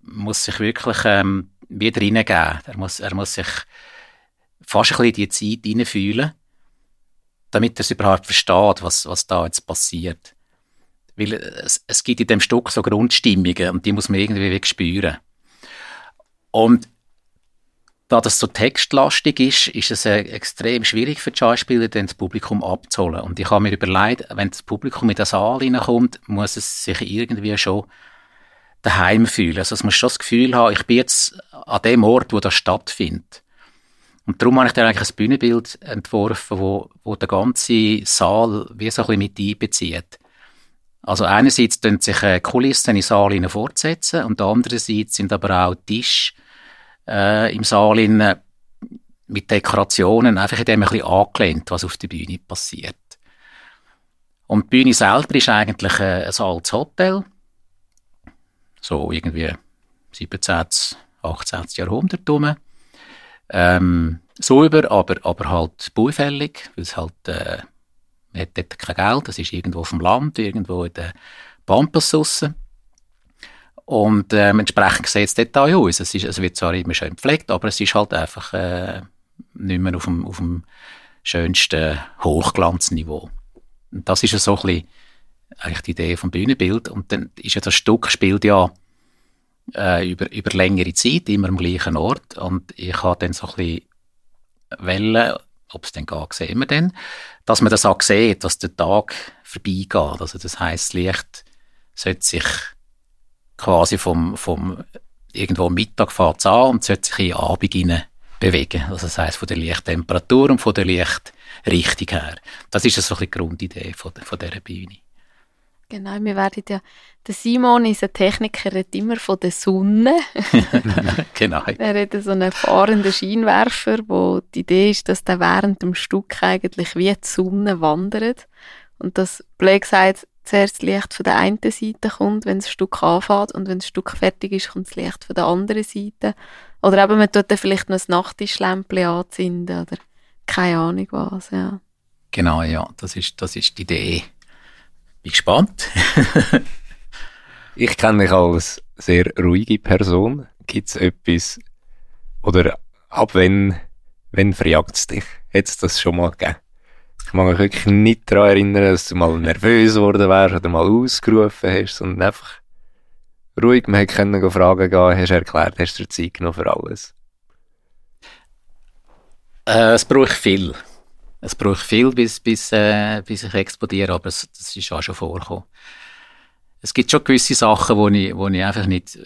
muss sich wirklich ähm, wieder reingeben. Er muss, er muss sich fast ein bisschen in die Zeit hineinfühlen, damit er es überhaupt versteht, was, was da jetzt passiert. Weil es, es gibt in dem Stück so Grundstimmungen und die muss man irgendwie spüren. Und da das so textlastig ist, ist es äh, extrem schwierig für die Schauspieler, das Publikum abzuholen. Und ich habe mir überlegt, wenn das Publikum in den Saal hineinkommt, muss es sich irgendwie schon daheim fühlen. Also es muss schon das Gefühl haben, ich bin jetzt an dem Ort, wo das stattfindet. Und darum habe ich dann eigentlich ein Bühnenbild entworfen, wo, wo der ganze Saal wie so ein bisschen mit einbezieht. Also einerseits tun sich äh, Kulissen den Saal fortsetzen und andererseits sind aber auch Tische äh, im Saal mit Dekorationen, einfach in dem ein bisschen angelehnt, was auf der Bühne passiert. Und die Bühne selber ist eigentlich äh, ein altes Hotel, so irgendwie 17., 18. Jahrhundert rum. Ähm, sauber, aber, aber halt baufällig, weil es halt, äh, man hat dort kein Geld, das ist irgendwo auf dem Land, irgendwo in den Pampas draussen. Und ähm, entsprechend sieht es dort auch aus. Es, ist, es wird zwar immer schön gepflegt, aber es ist halt einfach äh, nicht mehr auf dem, auf dem schönsten Hochglanzniveau. Und das ist so ein bisschen eigentlich die Idee vom Bühnenbild. Und dann ist ja das Stück spielt ja äh, über, über längere Zeit immer am gleichen Ort. Und ich habe dann so ein bisschen Wellen, ob es dann geht, sehen wir dann, dass man das auch sieht, dass der Tag vorbeigeht. Also das heißt, das Licht sollte sich quasi vom, vom irgendwo am Mittag fährt an und sollte sich in den Abend hinein bewegen. Also das heißt von der Lichttemperatur und von der Lichtrichtung her. Das ist so ein bisschen die Grundidee von, von dieser Bühne. Genau, wir werden ja, der Simon ist ein Techniker, redet immer von der Sonne. (laughs) genau. (laughs) Er hat so einen fahrenden Scheinwerfer, wo die Idee ist, dass der während dem Stück eigentlich wie die Sonne wandert. Und dass, blöd gesagt, zuerst das Licht von der einen Seite kommt, wenn das Stück anfängt und wenn das Stück fertig ist, kommt das Licht von der anderen Seite. Oder eben, man tut dann vielleicht noch ein Nachttischlämpchen anzünden oder keine Ahnung was, ja. Genau, ja, das ist, das ist die Idee. Bin gespannt. (laughs) ich kenne mich als sehr ruhige Person. Gibt es etwas, oder ab wann, wann verjagt es dich? Hätte es das schon mal gegeben? Ich kann mich wirklich nicht daran erinnern, dass du mal nervös geworden wärst oder mal ausgerufen hast, sondern einfach ruhig, man hätte Fragen gehen, hast erklärt, hast du Zeit genommen für alles? Äh, es braucht viel. Es braucht viel, bis, bis, äh, bis ich explodiere, aber es, das ist auch schon vorgekommen. Es gibt schon gewisse Sachen, wo ich, wo ich einfach nicht,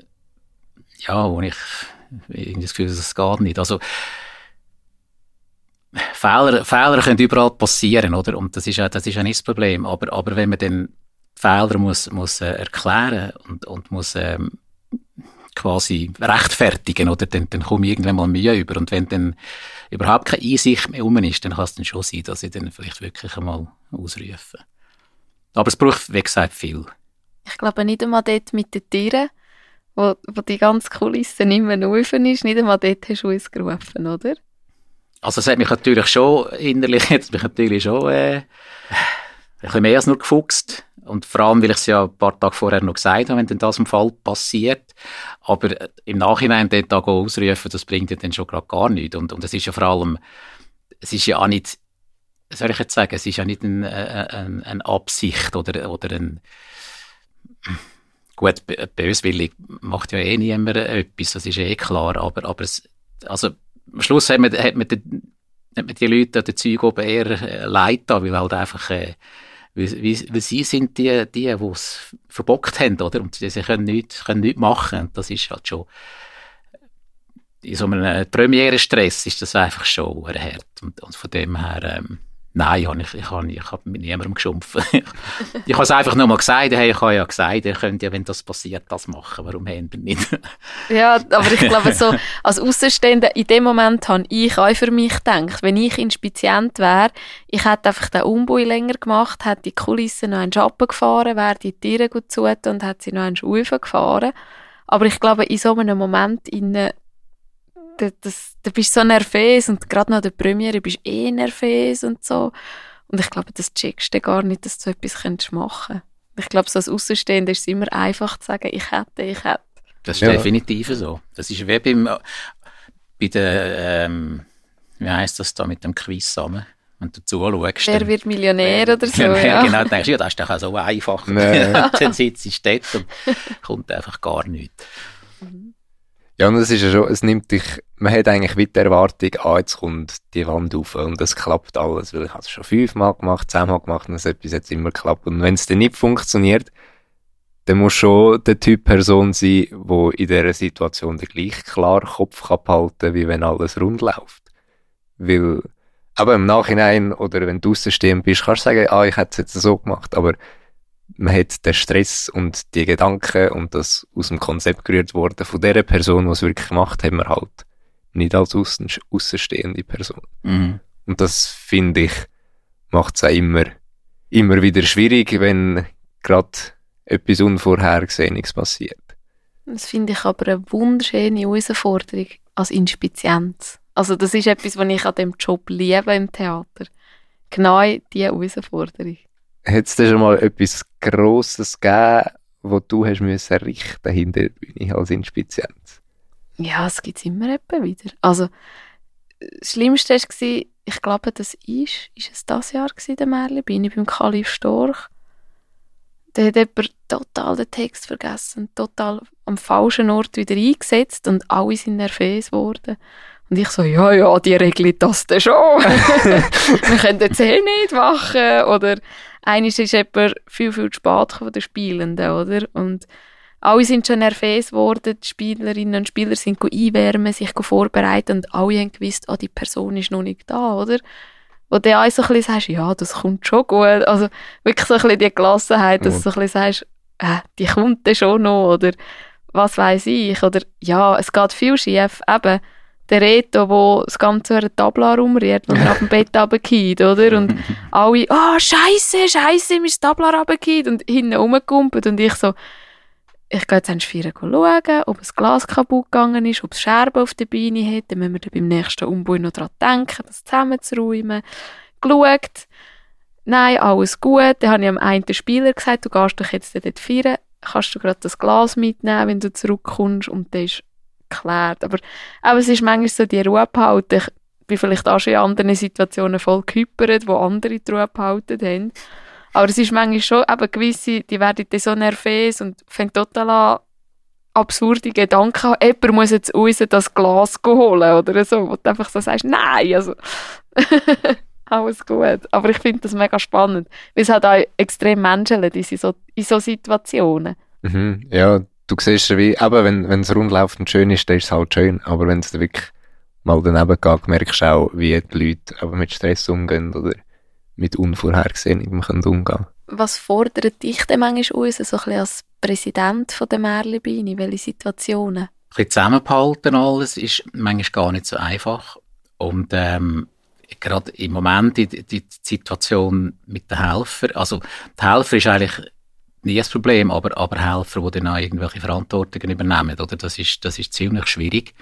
ja, wo ich irgendwie das Gefühl das geht nicht. Also, Fehler, Fehler können überall passieren, oder? Und das ist ja, das ist ja nicht das Problem. Aber, aber wenn man dann Fehler muss, muss äh, erklären und, und muss ähm, quasi rechtfertigen, oder? Dann, dann komme ich irgendwann mal Mühe über. Und wenn dann überhaupt keine Einsicht mehr um ist, dann kann es dann schon sein, dass ich dann vielleicht wirklich einmal ausrufe. Aber es braucht, wie gesagt, viel. Ich glaube nicht einmal dort mit den Tieren, wo, wo die ganze Kulisse nicht mehr offen ist, nicht einmal dort hast du ausgerufen, oder? Also es hat mich natürlich schon innerlich, (laughs) jetzt mich natürlich schon äh, ein bisschen mehr als nur gefuchst. Und vor allem, weil ich es ja ein paar Tage vorher noch gesagt habe, wenn denn das im Fall passiert. Aber äh, im Nachhinein den Tag ausrufen, das bringt ja dann schon gerade gar nichts. Und, und es ist ja vor allem, es ist ja auch nicht, soll ich jetzt sagen, es ist ja nicht ein, äh, ein, eine Absicht oder, oder ein, gut, böswillig macht ja eh niemand etwas, das ist eh klar, aber, aber es, also, am Schluss hat man, hat man, die, hat man die Leute den Zeug oben eher äh, leid da, weil halt einfach, äh, weil, weil, sie sind die, die, es verbockt haben, oder? Und sie können nichts, können nichts machen. Und das ist halt schon, in so einem Premiere-Stress ist das einfach schon hart. Und, und von dem her, ähm, Nein, ich ich, habe, ich habe mit niemandem geschumpfen. (laughs) ich habe es einfach nur mal gesagt, hey, ich habe ja gesagt, ihr könnt ja, wenn das passiert, das machen. Warum haben wir nicht? (laughs) ja, aber ich glaube, so als Außenstehender, in dem Moment habe ich auch für mich gedacht, wenn ich Inspizient wäre, ich hätte einfach den Umbau länger gemacht, hätte die Kulisse noch einen Schappen gefahren, wäre die Tiere gut zu und hätte sie noch einen Schuh gefahren. Aber ich glaube, in so einem Moment innen da, das, da bist du so nervös und gerade nach der Premiere bist du eh nervös und so. Und ich glaube, das checkst du gar nicht, dass du etwas machen könntest. Ich glaube, so als Außenstehender ist es immer einfach zu sagen, ich hätte, ich hätte. Das ist ja. definitiv so. Das ist wie beim, bei der, ähm, wie heisst das da mit dem Quiz zusammen? Wenn du zuschaust. Wer wird Millionär oder so, genau, ja. Genau, denkst du, ja, das ist doch auch so einfach. Nee. (laughs) Dann sitzt du dort und kommt einfach gar nichts. Ja, und es ist ja schon, es nimmt dich, man hat eigentlich wieder die Erwartung, ah, jetzt kommt die Wand auf und es klappt alles, weil ich habe es schon fünfmal gemacht, zehnmal gemacht und es hat bis jetzt immer geklappt. Und wenn es dann nicht funktioniert, dann muss schon der Typ Person sein, wo in dieser Situation den gleich klar Kopf kann behalten wie wenn alles rund läuft. Weil, aber im Nachhinein oder wenn du außenstehend bist, kannst du sagen, ah, ich hätte es jetzt so gemacht, aber man hat den Stress und die Gedanken und das aus dem Konzept gerührt worden von der Person, die es wirklich gemacht hat, man halt nicht als außenstehende Person. Mhm. Und das finde ich, macht es auch immer, immer wieder schwierig, wenn gerade etwas Unvorhergesehenes passiert. Das finde ich aber eine wunderschöne Herausforderung als Inspizienz. Also das ist etwas, was ich an dem Job liebe im Theater. Genau diese Herausforderung. Hat es schon mal etwas Grosses gegeben, wo du hast müssen richten hinter der Bühne als Inspizienz? Ja, es gibt immer etwa wieder. Also, das Schlimmste war, ich glaube, das ist, ist es das Jahr gewesen, der Merli, bin ich beim Kalif Storch. Da hat jemand total den Text vergessen, total am falschen Ort wieder eingesetzt und alle sind nervös geworden. Und ich so, ja, ja, die regelt das dann schon. (laughs) (laughs) Wir können jetzt eh nicht machen. Oder eines ist jemand viel, viel zu spät von den Spielenden, oder? Und alle sind schon nervös geworden, die Spielerinnen und Spieler sind einwärmen, sich vorbereiten und alle haben gewusst, oh, die Person ist noch nicht da, oder? Wo du auch so ein bisschen sagst, ja, das kommt schon gut. Also wirklich so ein bisschen die Gelassenheit, dass du so ein bisschen sagst, äh, die kommt dann schon noch, oder was weiß ich, oder ja, es geht viel schief, eben, der Reto, der das ganze eine Tabla rumrührt, wenn er auf dem Bett (laughs) runtergeht, oder? Und alle, (laughs) ah, oh, scheiße, scheiße, mir ist das Tabla runtergeht. Und hinten rumgekumpelt. Und ich so, ich gehe jetzt ins Vieren schauen, ob das Glas kaputt gegangen ist, ob es Scherben auf der Beine hat, dann müssen wir dann beim nächsten Umbau noch daran denken, das zusammenzuräumen. Geschaut, nein, alles gut, dann habe ich am einen Spieler gesagt, du gehst doch jetzt dort feiern, kannst du gerade das Glas mitnehmen, wenn du zurückkommst? Und das ist geklärt. Aber, aber es ist manchmal so die Ruhe behalten. Ich bin vielleicht auch schon in anderen Situationen voll gehypert, wo andere die Ruhe behalten haben. Aber es ist manchmal schon eben gewisse, die werden dann so nervös und fangen total an, absurde Gedanken haben. Jemand muss jetzt raus das Glas holen oder so, wo du einfach so sagst, nein, also (laughs) alles gut. Aber ich finde das mega spannend, weil es halt auch extrem menschelt in so, in so Situationen. Mhm, ja, du siehst ja wie, eben, wenn, es rund läuft und schön ist, dann ist es halt schön, aber wenn es wirklich mal daneben geht, merkst du auch, wie die Leute aber mit Stress umgehen oder mit Unvorhergesehenem können umgehen Was fordert dich denn manchmal aus, so ein als Präsident von der Merlebeine? Welche Situationen? Ein bisschen zusammenbehalten alles ist manchmal gar nicht so einfach. Und ähm, gerade im Moment die, die Situation mit den Helfern, also die Helfer ist eigentlich nie ein Problem, aber, aber Helfer, die dann auch irgendwelche Verantwortungen übernehmen, oder? Das ist, das ist ziemlich schwierig.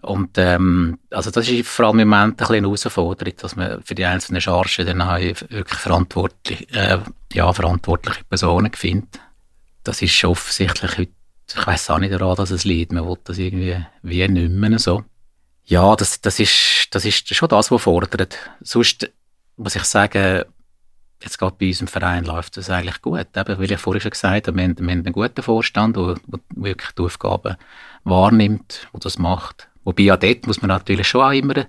Und ähm, also das ist vor allem im Moment ein eine Herausforderung, dass man für die einzelnen Chargen dann auch wirklich verantwortlich, äh, ja, verantwortliche Personen findet. Das ist offensichtlich heute, ich weiß auch nicht daran, dass es liegt, man will das irgendwie wie nicht so. Ja, das, das, ist, das ist schon das, was fordert. Sonst muss ich sagen, jetzt gerade bei unserem Verein läuft das eigentlich gut. Eben, weil ich vorhin schon gesagt habe, wir haben, wir haben einen guten Vorstand, der, der wirklich die Aufgaben wahrnimmt, der das macht Wobei ja dort muss man natürlich schon auch immer,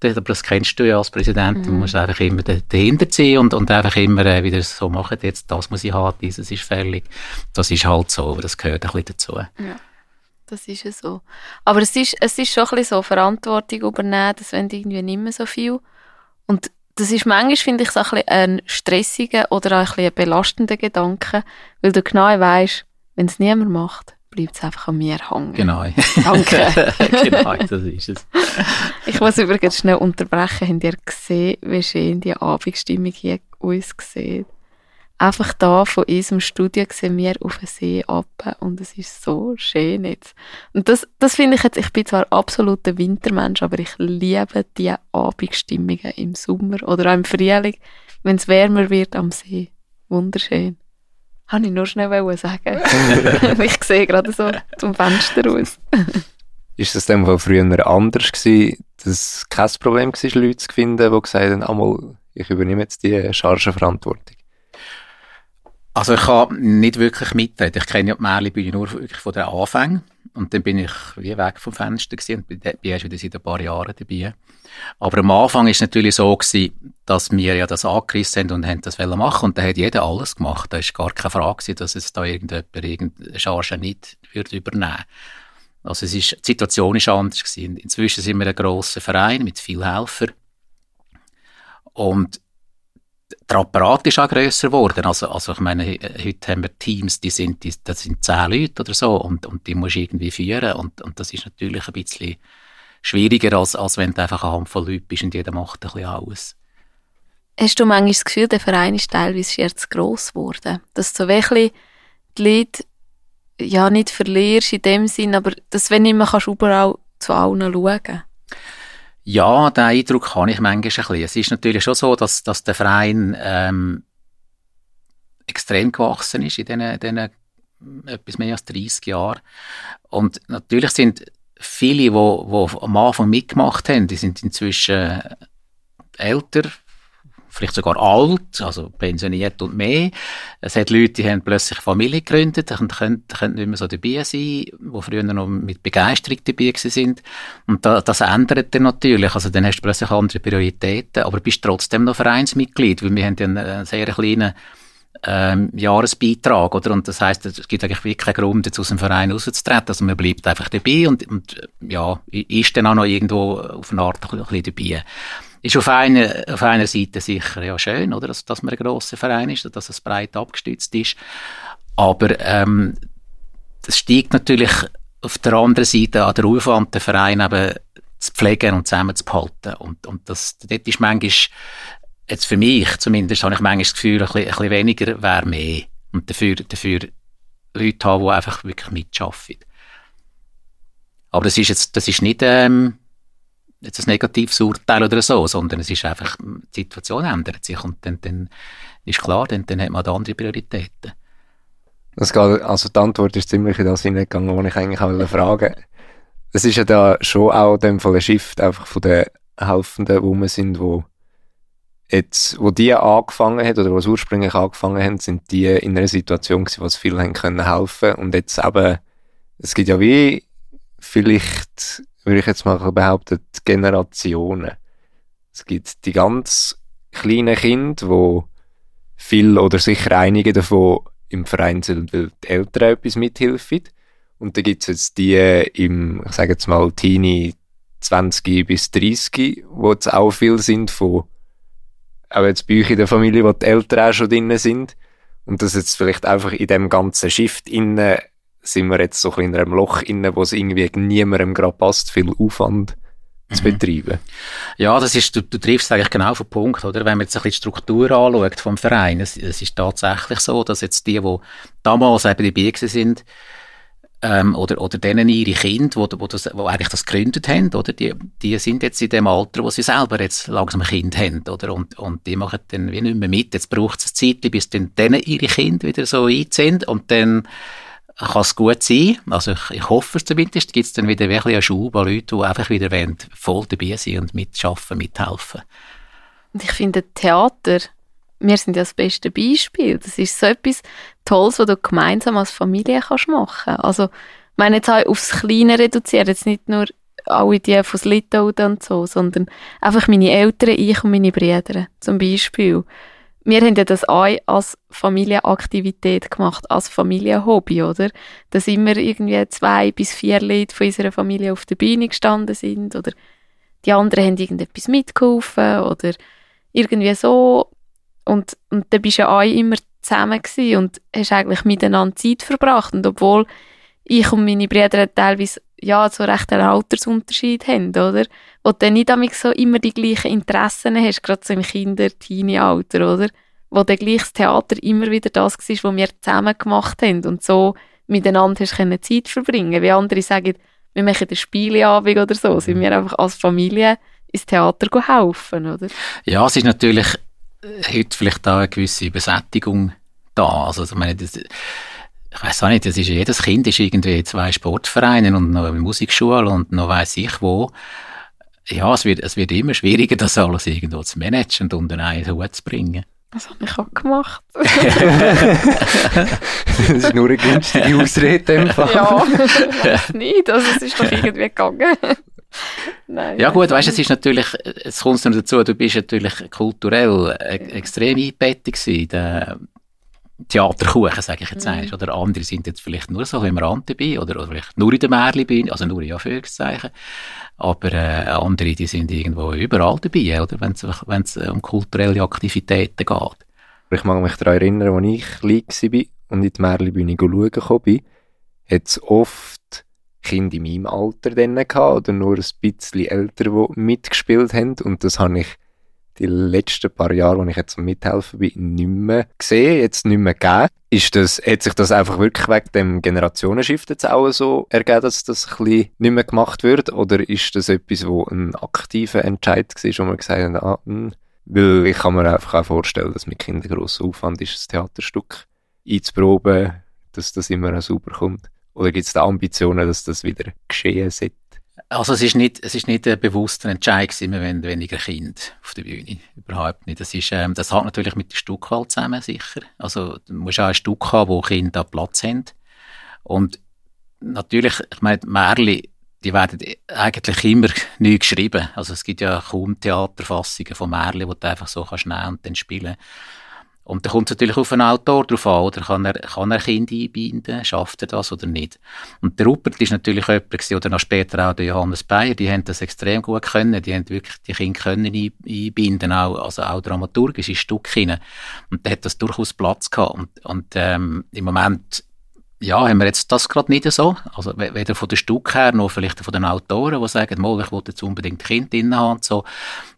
aber das kennst du ja als Präsident, mhm. man muss einfach immer dahinter ziehen und, und einfach immer äh, wieder so machen, jetzt das muss ich haben, dieses ist fällig. Das ist halt so, das gehört ein bisschen dazu. Ja. Das ist ja so. Aber es ist, es ist schon ein bisschen so, Verantwortung übernehmen, das wollen irgendwie nicht mehr so viel. Und das ist manchmal, finde ich, so ein, ein stressiger oder auch ein, ein belastender Gedanke, weil du genau weißt, wenn es niemand macht, bleibt es einfach an mir hängen. Genau. Danke. (laughs) genau, das ist es. Ich muss übrigens schnell unterbrechen. Habt ihr gesehen, wie schön die Abendstimmung hier aussieht? Einfach da von unserem Studio sehen wir auf den See ab und es ist so schön jetzt. Und das, das finde ich jetzt, ich bin zwar absoluter Wintermensch, aber ich liebe die Abendstimmungen im Sommer oder auch im Frühling, wenn es wärmer wird am See. Wunderschön. Habe ich nur schnell sagen. (laughs) ich sehe gerade so zum Fenster aus. ist das dem Fall früher anders gewesen, dass es kein Problem war, Leute zu finden, die gesagt haben, einmal, ich übernehme jetzt die Chargenverantwortung? Also ich habe nicht wirklich mitreden. Ich kenne ja die Märli nur wirklich von den Anfängen. Und dann bin ich wie weg vom Fenster gewesen und bin erst wieder seit ein paar Jahren dabei. Aber am Anfang ist es natürlich so gewesen, dass wir ja das angerissen haben und haben das machen und da hat jeder alles gemacht. Da ist gar keine Frage dass es da irgendjemand irgendeine Charge nicht würde übernehmen Also es ist, die Situation ist anders gewesen. Inzwischen sind wir ein grosser Verein mit vielen Helfern. Und der Apparat ist auch grösser geworden. Also, also ich meine, heute haben wir Teams, die sind, die, das sind zehn Leute oder so und, und die musst du irgendwie führen und, und das ist natürlich ein bisschen schwieriger, als, als wenn du einfach eine Handvoll Leute bist und jeder macht ein bisschen alles. Hast du manchmal das Gefühl, der Verein ist teilweise jetzt gross geworden? Dass du wirklich die Leute ja nicht verlierst in dem Sinn, aber dass wenn nicht mehr kannst überall zu allen schauen ja, den Eindruck habe ich manchmal ein bisschen. Es ist natürlich schon so, dass, dass der Verein ähm, extrem gewachsen ist in diesen, diesen etwas mehr als 30 Jahren. Und natürlich sind viele, die, die am Anfang mitgemacht haben, die sind inzwischen älter, vielleicht sogar alt, also pensioniert und mehr. Es hat Leute, die haben plötzlich Familie gegründet und können, können nicht mehr so dabei sein, die früher noch mit Begeisterung dabei sind. Und da, das ändert dann natürlich. Also dann hast du plötzlich andere Prioritäten, aber bist trotzdem noch Vereinsmitglied, weil wir haben einen sehr kleinen ähm, Jahresbeitrag, oder? Und das heißt, es gibt eigentlich wirklich keinen Grund, jetzt aus dem Verein rauszutreten. Also man bleibt einfach dabei und, und ja, ist dann auch noch irgendwo auf eine Art ein bisschen dabei ist auf einer, auf einer Seite sicher ja schön, oder, dass, dass man ein grosser Verein ist, dass es breit abgestützt ist. Aber ähm, das steigt natürlich auf der anderen Seite an der Aufwand, den Verein eben zu pflegen und zusammenzuhalten. Und, und das, dort ist manchmal, jetzt für mich zumindest, habe ich manchmal das Gefühl, ein bisschen, ein bisschen weniger wäre mehr. Und dafür, dafür Leute haben, die einfach wirklich mitschaffen. Aber das ist jetzt, das ist nicht, ähm, jetzt ein negatives Urteil oder so, sondern es ist einfach, die Situation ändert sich und dann, dann ist klar, dann, dann hat man andere Prioritäten. Das geht, also die Antwort ist ziemlich in das hineingegangen, was ich eigentlich auch fragen Es ist ja da schon auch dem Fall ein Shift einfach von den Helfenden, wo wir sind, wo jetzt, wo die angefangen haben oder was ursprünglich angefangen haben, sind die in einer Situation gewesen, wo sie viel haben können helfen und jetzt eben, es gibt ja wie vielleicht würde ich jetzt mal behaupten, Generationen. Es gibt die ganz kleinen Kinder, wo viel oder sicher einige davon im Verein sind, weil die Eltern etwas mithelfen. Und dann gibt es jetzt die im, ich sage jetzt mal, Teenie 20 bis 30, wo es auch viel sind von, auch jetzt bei euch in der Familie, wo die Eltern auch schon drin sind. Und das jetzt vielleicht einfach in dem ganzen Shift innen sind wir jetzt so ein in einem Loch inne, wo es irgendwie niemandem gerade passt, viel Aufwand zu mhm. betreiben. Ja, das ist, du, du triffst eigentlich genau auf den Punkt, oder? Wenn man jetzt ein bisschen die Struktur anschaut vom Verein, es, es ist tatsächlich so, dass jetzt die, die damals eben dabei sind, ähm, oder, oder denen ihre Kinder, wo, wo, das, wo eigentlich das gegründet haben, oder? Die, die sind jetzt in dem Alter, wo sie selber jetzt langsam ein Kind haben, oder? Und, und die machen dann wie nicht mehr mit. Jetzt braucht es eine Zeit, bis dann denen ihre Kinder wieder so einziehen und dann kann es gut sein. Also ich, ich hoffe es zumindest. Gibt es dann wieder wirklich einen Schub an Leuten, die einfach wieder wollen, voll dabei sind und mitschaffen, mithelfen. Und ich finde, Theater, wir sind ja das beste Beispiel. Das ist so etwas Tolles, was du gemeinsam als Familie kannst machen Also, ich meine jetzt auch aufs Kleine reduzieren, jetzt nicht nur alle die von Litauen und so, sondern einfach meine Eltern, ich und meine Brüder zum Beispiel wir haben ja das auch als Familienaktivität gemacht, als Familienhobby, oder? Dass immer irgendwie zwei bis vier Leute von unserer Familie auf der Bühne gestanden sind oder die anderen haben irgendetwas mitgeholfen oder irgendwie so. Und, und dann bist du ja auch immer zusammen und hast eigentlich miteinander Zeit verbracht. Und obwohl ich und meine Brüder teilweise ja, so recht einen Altersunterschied haben, oder? Wo du dann nicht so immer die gleichen Interessen hast, gerade so im Kinder-Teenie-Alter, oder? Wo dann gleich das Theater immer wieder das war, was wir zusammen gemacht haben und so miteinander hast können Zeit verbringen. Wie andere sagen, wir machen eine Spieleabend oder so, sind wir einfach als Familie ins Theater helfen, oder? Ja, es ist natürlich äh, heute vielleicht auch eine gewisse Übersättigung da. Also, ich meine, das, ich weiß auch nicht, das ist jedes Kind ist irgendwie zwei Sportvereine und noch eine Musikschule und noch weiß ich wo. Ja, es wird, es wird immer schwieriger, das alles irgendwo zu managen und unter einen Hut zu bringen. Das habe ich auch gemacht. (laughs) das ist nur eine günstige Ausrede im Fall. Ja, (laughs) weiß nicht. Also es ist doch irgendwie gegangen. (laughs) Nein, ja gut, weißt, es ist natürlich, es kommt noch dazu, du bist natürlich kulturell e extrem eingebettet gewesen Theaterkuchen, sage ich jetzt mhm. Einmal. Oder andere sind jetzt vielleicht nur so im Rand dabei oder, oder vielleicht nur in der Märli also nur in Anführungszeichen. Aber äh, andere, die sind irgendwo überall dabei, oder? Wenn es um kulturelle Aktivitäten geht. Ich mag mich daran erinnern, als ich klein war und in die Märli-Bühne schauen bin, hat es oft Kinder in meinem Alter dann gehabt, oder nur ein bisschen älter, die mitgespielt haben. Und das habe ich die letzten paar Jahre, wo ich jetzt mithelfen bin, nicht mehr gesehen, jetzt nicht mehr gegeben. Ist das, hat sich das einfach wirklich wegen dem Generationenshift jetzt auch so ergeben, dass das ein bisschen nicht mehr gemacht wird? Oder ist das etwas, wo ein aktiver Entscheid war, wo man gesagt hat, ah, mh, hm, weil ich kann mir einfach auch vorstellen, dass mit Kindern grosser Aufwand ist, das Theaterstück einzuproben, dass das immer super kommt. Oder gibt es da Ambitionen, dass das wieder geschehen sollte? Also es ist nicht, es ist nicht ein bewusster Entscheid gewesen, wollen weniger Kinder auf der Bühne. Überhaupt nicht. Das ist, ähm, das hat natürlich mit der Stückwahl zusammen, sicher. Also, du musst auch ein Stück haben, wo Kinder Platz haben. Und natürlich, ich meine, Märli, die werden eigentlich immer (laughs) neu geschrieben. Also es gibt ja kaum Theaterfassungen von Märli, die du einfach so kannst und dann spielen. Und da kommt es natürlich auf einen Autor drauf an, oder? Kann er, kann er Kinder einbinden? Schafft er das oder nicht? Und der Rupert ist natürlich jemand oder noch später auch der Johannes Bayer, die haben das extrem gut können. Die haben wirklich die Kinder können einbinden, auch, also auch dramaturgische Stücke hinein. Und da hat das durchaus Platz gehabt. Und, und ähm, im Moment ja, haben wir jetzt das gerade nicht so. Also weder von der Stück her, noch vielleicht von den Autoren, die sagen, mal, ich will jetzt unbedingt Kind drin haben. So.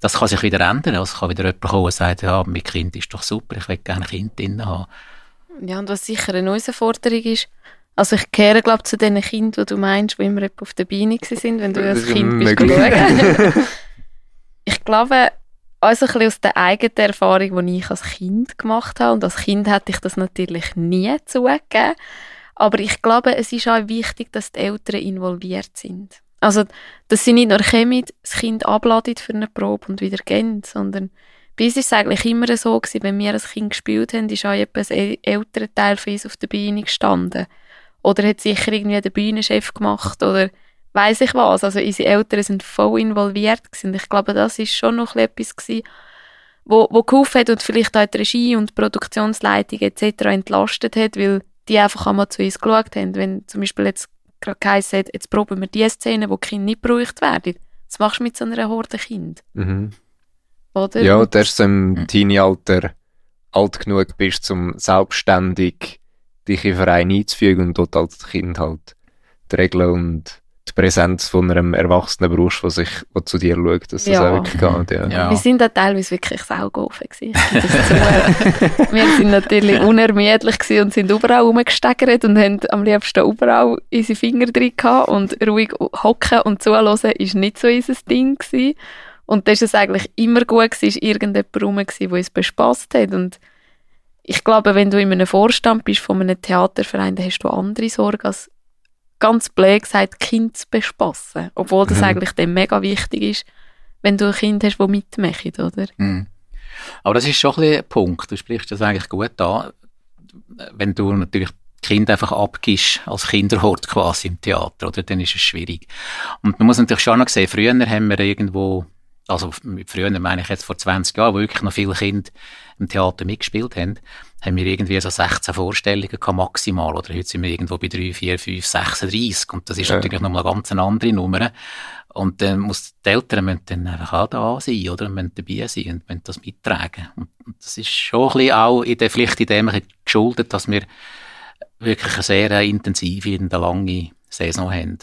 Das kann sich wieder ändern. Also kann wieder jemand kommen und sagen, ja, mit Kind ist doch super, ich will gerne Kind drin haben. Ja, und was sicher eine neue Forderung ist, also ich kehre, glaube zu den Kindern, die du meinst, die immer auf der Beine sind, wenn du als Kind bist (laughs) ich glaube, also ein bisschen aus der eigenen Erfahrung, die ich als Kind gemacht habe, und als Kind hätte ich das natürlich nie zugegeben, aber ich glaube, es ist auch wichtig, dass die Eltern involviert sind. Also, dass sie nicht nur kommen, das Kind abladen für eine Probe und wieder gehen, sondern bei uns war es eigentlich immer so, gewesen, wenn wir als Kind gespielt haben, ist auch etwas älterer Teil von uns auf der Bühne gestanden. Oder hat sicher irgendwie der Bühnenchef gemacht oder weiß ich was. Also unsere Eltern sind voll involviert gewesen. Ich glaube, das ist schon noch etwas gewesen, wo, wo geholfen hat und vielleicht auch die Regie und die Produktionsleitung etc. entlastet hat, weil die einfach einmal zu uns geschaut haben. Wenn zum Beispiel jetzt gerade geheißen hat, jetzt probieren wir die Szene, wo die Kinder nicht gebraucht werden. Was machst du mit so einer Horde Kind? Mhm. Oder? Ja, der ist so im mhm. Teenie-Alter alt genug bist, um selbstständig dich in Verein einzufügen und dort als Kind halt die Regeln und die Präsenz von einem erwachsenen Brust, der sich der zu dir schaut, dass das ja. auch wirklich geht. Ja. ja. Wir sind da teilweise wirklich saugofen gewesen. (laughs) wir sind natürlich unermüdlich und sind überall rumgesteigert und haben am liebsten überall unsere Finger drin gehabt und ruhig hocken und zuhören ist nicht so unser Ding gewesen. Und das ist es eigentlich immer gut gewesen, ist irgendjemand rum gewesen, der uns bespaßt hat und ich glaube, wenn du in einem Vorstand bist von einem Theaterverein, dann hast du andere Sorgen als ganz blöd gesagt, Kind zu bespassen. Obwohl das mhm. eigentlich dann mega wichtig ist, wenn du ein Kind hast, das mitmacht, oder? Mhm. Aber das ist schon ein, ein Punkt. Du sprichst das eigentlich gut an. Wenn du natürlich Kind einfach abgibst als Kinderhort quasi im Theater, oder? Dann ist es schwierig. Und man muss natürlich schon noch sehen, früher haben wir irgendwo also mit früher meine ich jetzt vor 20 Jahren, wo wirklich noch viele Kinder im Theater mitgespielt haben, haben wir irgendwie so 16 Vorstellungen gehabt, maximal. Oder heute sind wir irgendwo bei 3, 4, 5, 36. Und das ist ja. natürlich nochmal eine ganz andere Nummer. Und dann muss die Eltern müssen dann einfach auch da sein, oder? Müssen dabei sein und müssen das mittragen. Und, und das ist schon ein bisschen auch in der Pflicht in dem geschuldet, dass wir wirklich eine sehr intensive und eine lange Saison haben.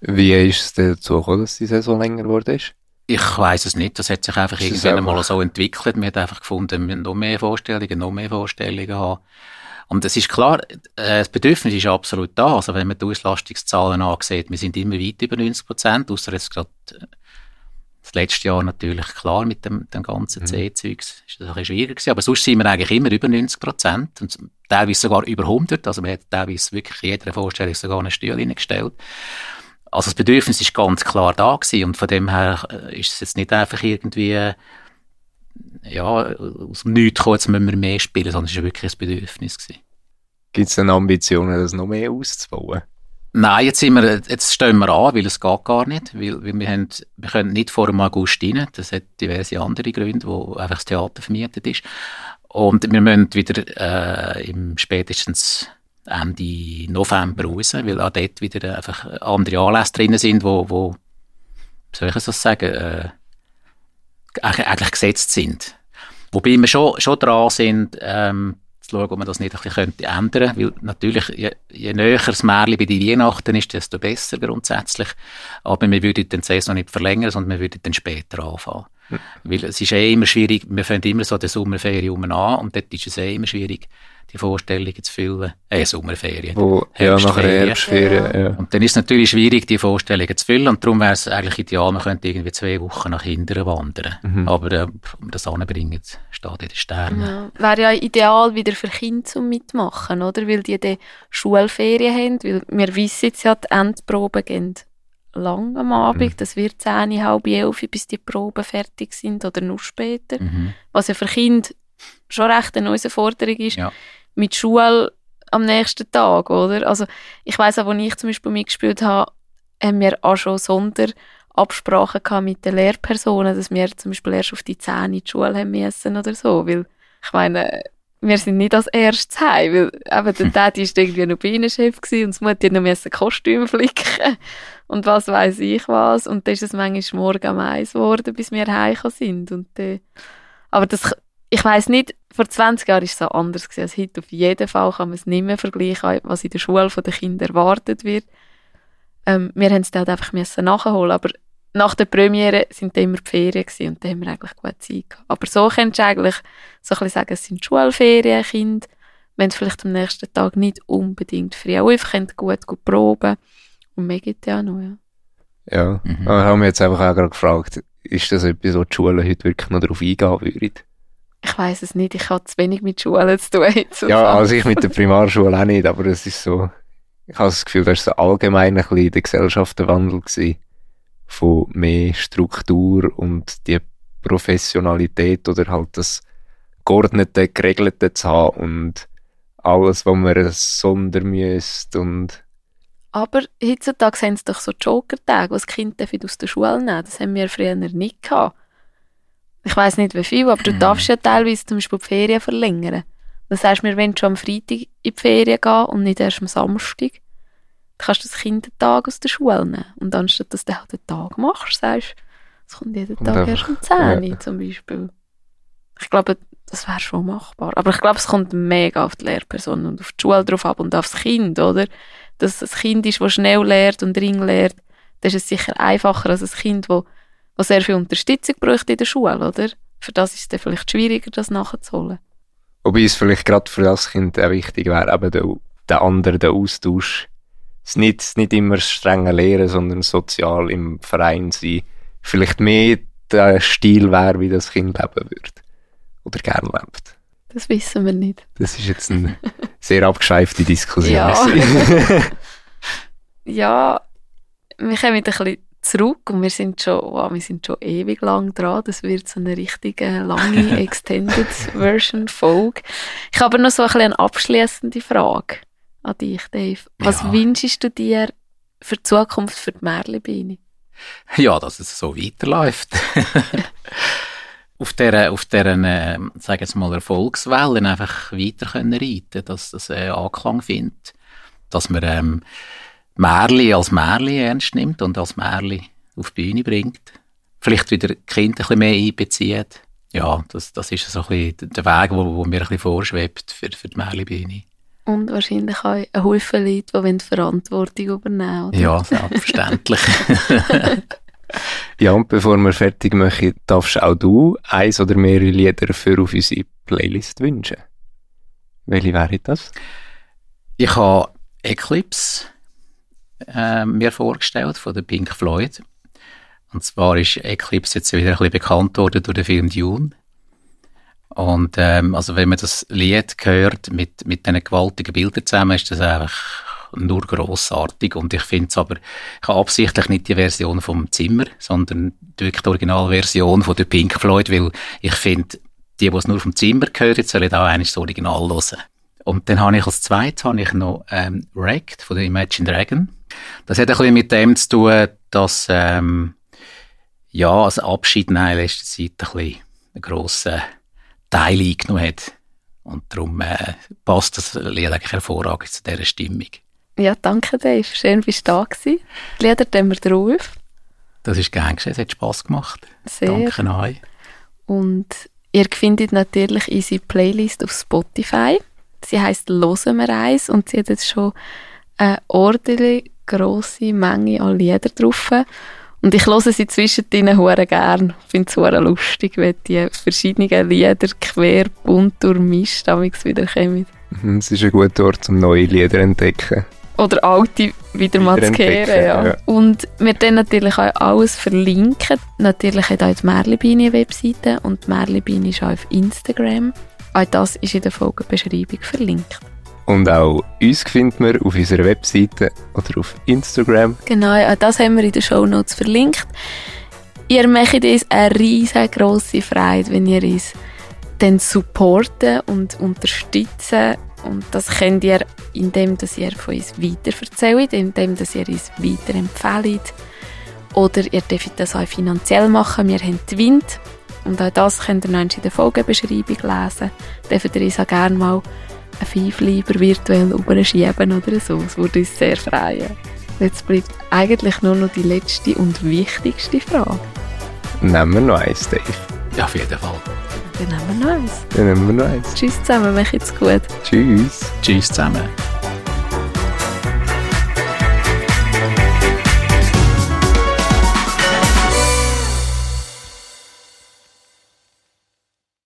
Wie ist es dazu gekommen, dass die Saison länger geworden ist? Ich weiß es nicht. Das hat sich einfach irgendwann einmal so entwickelt. Wir haben einfach gefunden, wir noch mehr Vorstellungen, noch mehr Vorstellungen haben. Und es ist klar, äh, das Bedürfnis ist absolut da. Also wenn man die Auslastungszahlen ansieht, wir sind immer weit über 90 Prozent, außer jetzt gerade äh, das letzte Jahr natürlich klar mit dem, dem ganzen mhm. C-Zeugs. Ist das ein bisschen schwieriger gewesen. Aber sonst sind wir eigentlich immer über 90 Prozent. Und teilweise sogar über 100. Also man hat teilweise wirklich jeder Vorstellung sogar eine Stühle gestellt. Also das Bedürfnis ist ganz klar da gewesen und von dem her äh, ist es jetzt nicht einfach irgendwie äh, ja, aus dem Nichts gekommen, jetzt müssen wir mehr spielen, sondern es war wirklich ein Bedürfnis. Gibt es denn Ambitionen, das noch mehr auszubauen? Nein, jetzt, sind wir, jetzt stehen wir an, weil es geht gar nicht. Weil, weil wir, haben, wir können nicht vor dem August rein. Das hat diverse andere Gründe, wo einfach das Theater vermietet ist. Und wir müssen wieder äh, im spätestens Ende November raus, weil auch dort wieder einfach andere Anlässe drin sind, wo, wo soll ich das sagen, äh, eigentlich gesetzt sind. Wobei wir schon, schon dran sind, ähm, zu schauen, ob man das nicht ein bisschen könnte ändern könnte. Weil natürlich, je, je näher das Märchen bei den Weihnachten ist, desto besser grundsätzlich. Aber wir würden den Saison nicht verlängern, sondern wir würden dann später anfangen. Mhm. Weil es ist eh immer schwierig, wir fangen immer so die Sommerferien an und dort ist es eh immer schwierig, die Vorstellungen zu füllen. Äh, Sommerferien. Wo, ja, nachher Herbstferien. Ja. Und dann ist es natürlich schwierig, die Vorstellungen zu füllen. Und darum wäre es eigentlich ideal, man könnte irgendwie zwei Wochen nach hinten wandern. Mhm. Aber äh, um das anzubringen, steht in den Sternen. Ja. Wäre ja ideal wieder für Kinder zum Mitmachen, oder? Weil die dann Schulferien haben. Weil wir wissen jetzt ja, die Endproben gehen lang am Abend. Mhm. Das wird zehn, halb elf, bis die Proben fertig sind oder noch später. Mhm. Was ja für Kinder schon recht eine neue Forderung ist. Ja mit Schule am nächsten Tag, oder? Also ich weiß auch, als ich zum Beispiel mitgespielt habe, haben wir auch schon Sonderabsprachen mit den Lehrpersonen, dass wir zum Beispiel erst auf die Zähne in die Schule haben müssen oder so, weil ich meine, wir sind nicht als erstes heim, weil eben der (laughs) Daddy war irgendwie noch Bienenchef und das Mutter noch ein Kostüm flicken und was weiß ich was und dann ist es manchmal morgen am eins geworden, bis wir heimgekommen sind und äh, aber das ich weiß nicht, vor 20 Jahren war es so anders als heute. Auf jeden Fall kann man es nicht mehr vergleichen, was in der Schule von den Kindern erwartet wird. Ähm, wir haben es dann halt einfach müssen nachholen, aber nach der Premiere sind dann immer die Ferien gewesen, und da haben wir eigentlich gut Zeit gehabt. Aber so könntest du eigentlich so ein bisschen sagen, es sind Schulferien, Kinder, wenn vielleicht am nächsten Tag nicht unbedingt frei auch einfach gut, gut proben und mehr gibt ja noch, ja. Ja, mhm. aber haben wir jetzt einfach auch gerade gefragt, ist das etwas, wo die Schulen heute wirklich noch darauf eingehen würden? Ich weiß es nicht, ich habe zu wenig mit Schulen zu tun. (laughs) ja, also ich mit der Primarschule auch nicht, aber es ist so, ich habe das Gefühl, das war so allgemein ein bisschen der Gesellschaft der Wandel gewesen, von mehr Struktur und die Professionalität oder halt das geordnete, geregelte zu haben und alles, was man sondern müsste und aber heutzutage haben sie doch so Joker-Tage, wo das Kind aus der Schule nehmen Das haben wir früher nicht gehabt. Ich weiß nicht wie viel, aber du mhm. darfst ja teilweise zum Beispiel die Ferien verlängern. Das heißt, wir wollen schon am Freitag in die Ferien gehen und nicht erst am Samstag. Dann kannst du das Kind den Tag aus der Schule nehmen. Und anstatt dass du halt den Tag machst, sagst du, es kommt jeden Tag einfach, erst um 10 ja. zum Beispiel. Ich glaube, das wäre schon machbar. Aber ich glaube, es kommt mega auf die Lehrperson und auf die Schule drauf ab und aufs Kind, oder? Dass es ein Kind ist, das schnell lernt und ring lernt, das ist es sicher einfacher als ein Kind, das was sehr viel Unterstützung bräuchte in der Schule, oder? Für das ist es dann vielleicht schwieriger, das nachzuholen. Wobei es vielleicht gerade für das Kind auch wichtig wäre, eben der, der andere, der Austausch. Es nicht, nicht immer strenge Lehren, sondern sozial im Verein sein. Vielleicht mehr der Stil wäre, wie das Kind leben würde. Oder gerne lebt. Das wissen wir nicht. Das ist jetzt eine sehr abgeschweifte Diskussion. Ja. (laughs) (laughs) ja, wir kommen ein bisschen zurück und wir sind schon, wow, wir sind schon ewig lang dran. Das wird so eine richtige lange (laughs) Extended Version Folge. Ich habe noch so ein eine abschließende Frage an dich, Dave. Was ja. wünschst du dir für die Zukunft für die Merlebeine? Ja, dass es so weiterläuft. (laughs) auf dieser, auf deren, äh, sag jetzt mal, Erfolgswellen einfach weiter können reiten, dass das äh, Anklang findet, dass wir ähm, Märli als Märli ernst nimmt und als Märli auf die Bühne bringt. Vielleicht wieder die Kinder ein bisschen mehr einbezieht. Ja, das, das ist so ein bisschen der Weg, wo, wo mir ein bisschen vorschwebt für, für die Märli-Bühne. Und wahrscheinlich auch ein Haufen Leute, die die Verantwortung übernehmen oder? Ja, selbstverständlich. (laughs) ja, und bevor wir fertig machen, darfst auch du eins oder mehrere Lieder für auf unsere Playlist wünschen. Welche wäre das? Ich habe Eclipse äh, mir vorgestellt von der Pink Floyd. Und zwar ist Eclipse jetzt wieder ein bisschen bekannt worden durch den Film Dune. Und ähm, also wenn man das Lied hört mit, mit diesen gewaltigen Bildern zusammen, ist das einfach nur grossartig. Und ich finde es aber, ich absichtlich nicht die Version vom Zimmer, sondern wirklich die Originalversion von der Pink Floyd, weil ich finde, die, die es nur vom Zimmer hören, sollen auch eigentlich das Original hören. Und dann habe ich als zweites habe ich noch ähm, Wrecked von der Imagine Dragon. Das hat ein bisschen mit dem zu tun, dass ähm, ja, als Abschied in letzter Zeit ein bisschen einen grossen Teil eingenommen hat Und darum äh, passt das Lied eigentlich hervorragend zu dieser Stimmung. Ja, danke Dave. Schön, bist du da gewesen. Die Lieder tun wir drauf. Das ist gern geschehen, es hat Spass gemacht. Sehr. Danke euch. Und ihr findet natürlich unsere Playlist auf Spotify. Sie heisst «Losen wir eins» und sie hat jetzt schon eine ordentlich grosse Menge an Lieder drauf. Und ich höre sie zwischendrin hure gern. Ich finde es hure lustig, wenn die verschiedenen Lieder quer, bunt durchmischt wieder kommen. Mhm, Es ist ein guter Ort, um neue Lieder zu entdecken. Oder alte wieder mal zu kehren, ja. ja. Und wir dann natürlich auch alles verlinken. Natürlich hat auch die Merlibini eine Webseite und die Merlibini ist auch auf Instagram. Auch das ist in der Folgenbeschreibung verlinkt. Und auch uns findet man auf unserer Webseite oder auf Instagram. Genau, auch das haben wir in den Shownotes verlinkt. Ihr macht uns eine riesengroße Freude, wenn ihr uns dann supporten und unterstützen. Und das könnt ihr, indem ihr von uns weiterverzählt, indem ihr uns weiterempfehlt. Oder ihr dürft das auch finanziell machen. Wir haben die Wind. Und auch das könnt ihr noch in der Folgenbeschreibung lesen. Dürft ihr uns auch gerne mal ein Pfeifleiber virtuell überschieben oder so. Das würde uns sehr freuen. Jetzt bleibt eigentlich nur noch die letzte und wichtigste Frage. Nehmen wir noch eins, Dave. Ja, auf jeden Fall. Dann nehmen wir noch eins. Dann nehmen wir noch eins. Tschüss zusammen, macht's gut. Tschüss. Tschüss zusammen.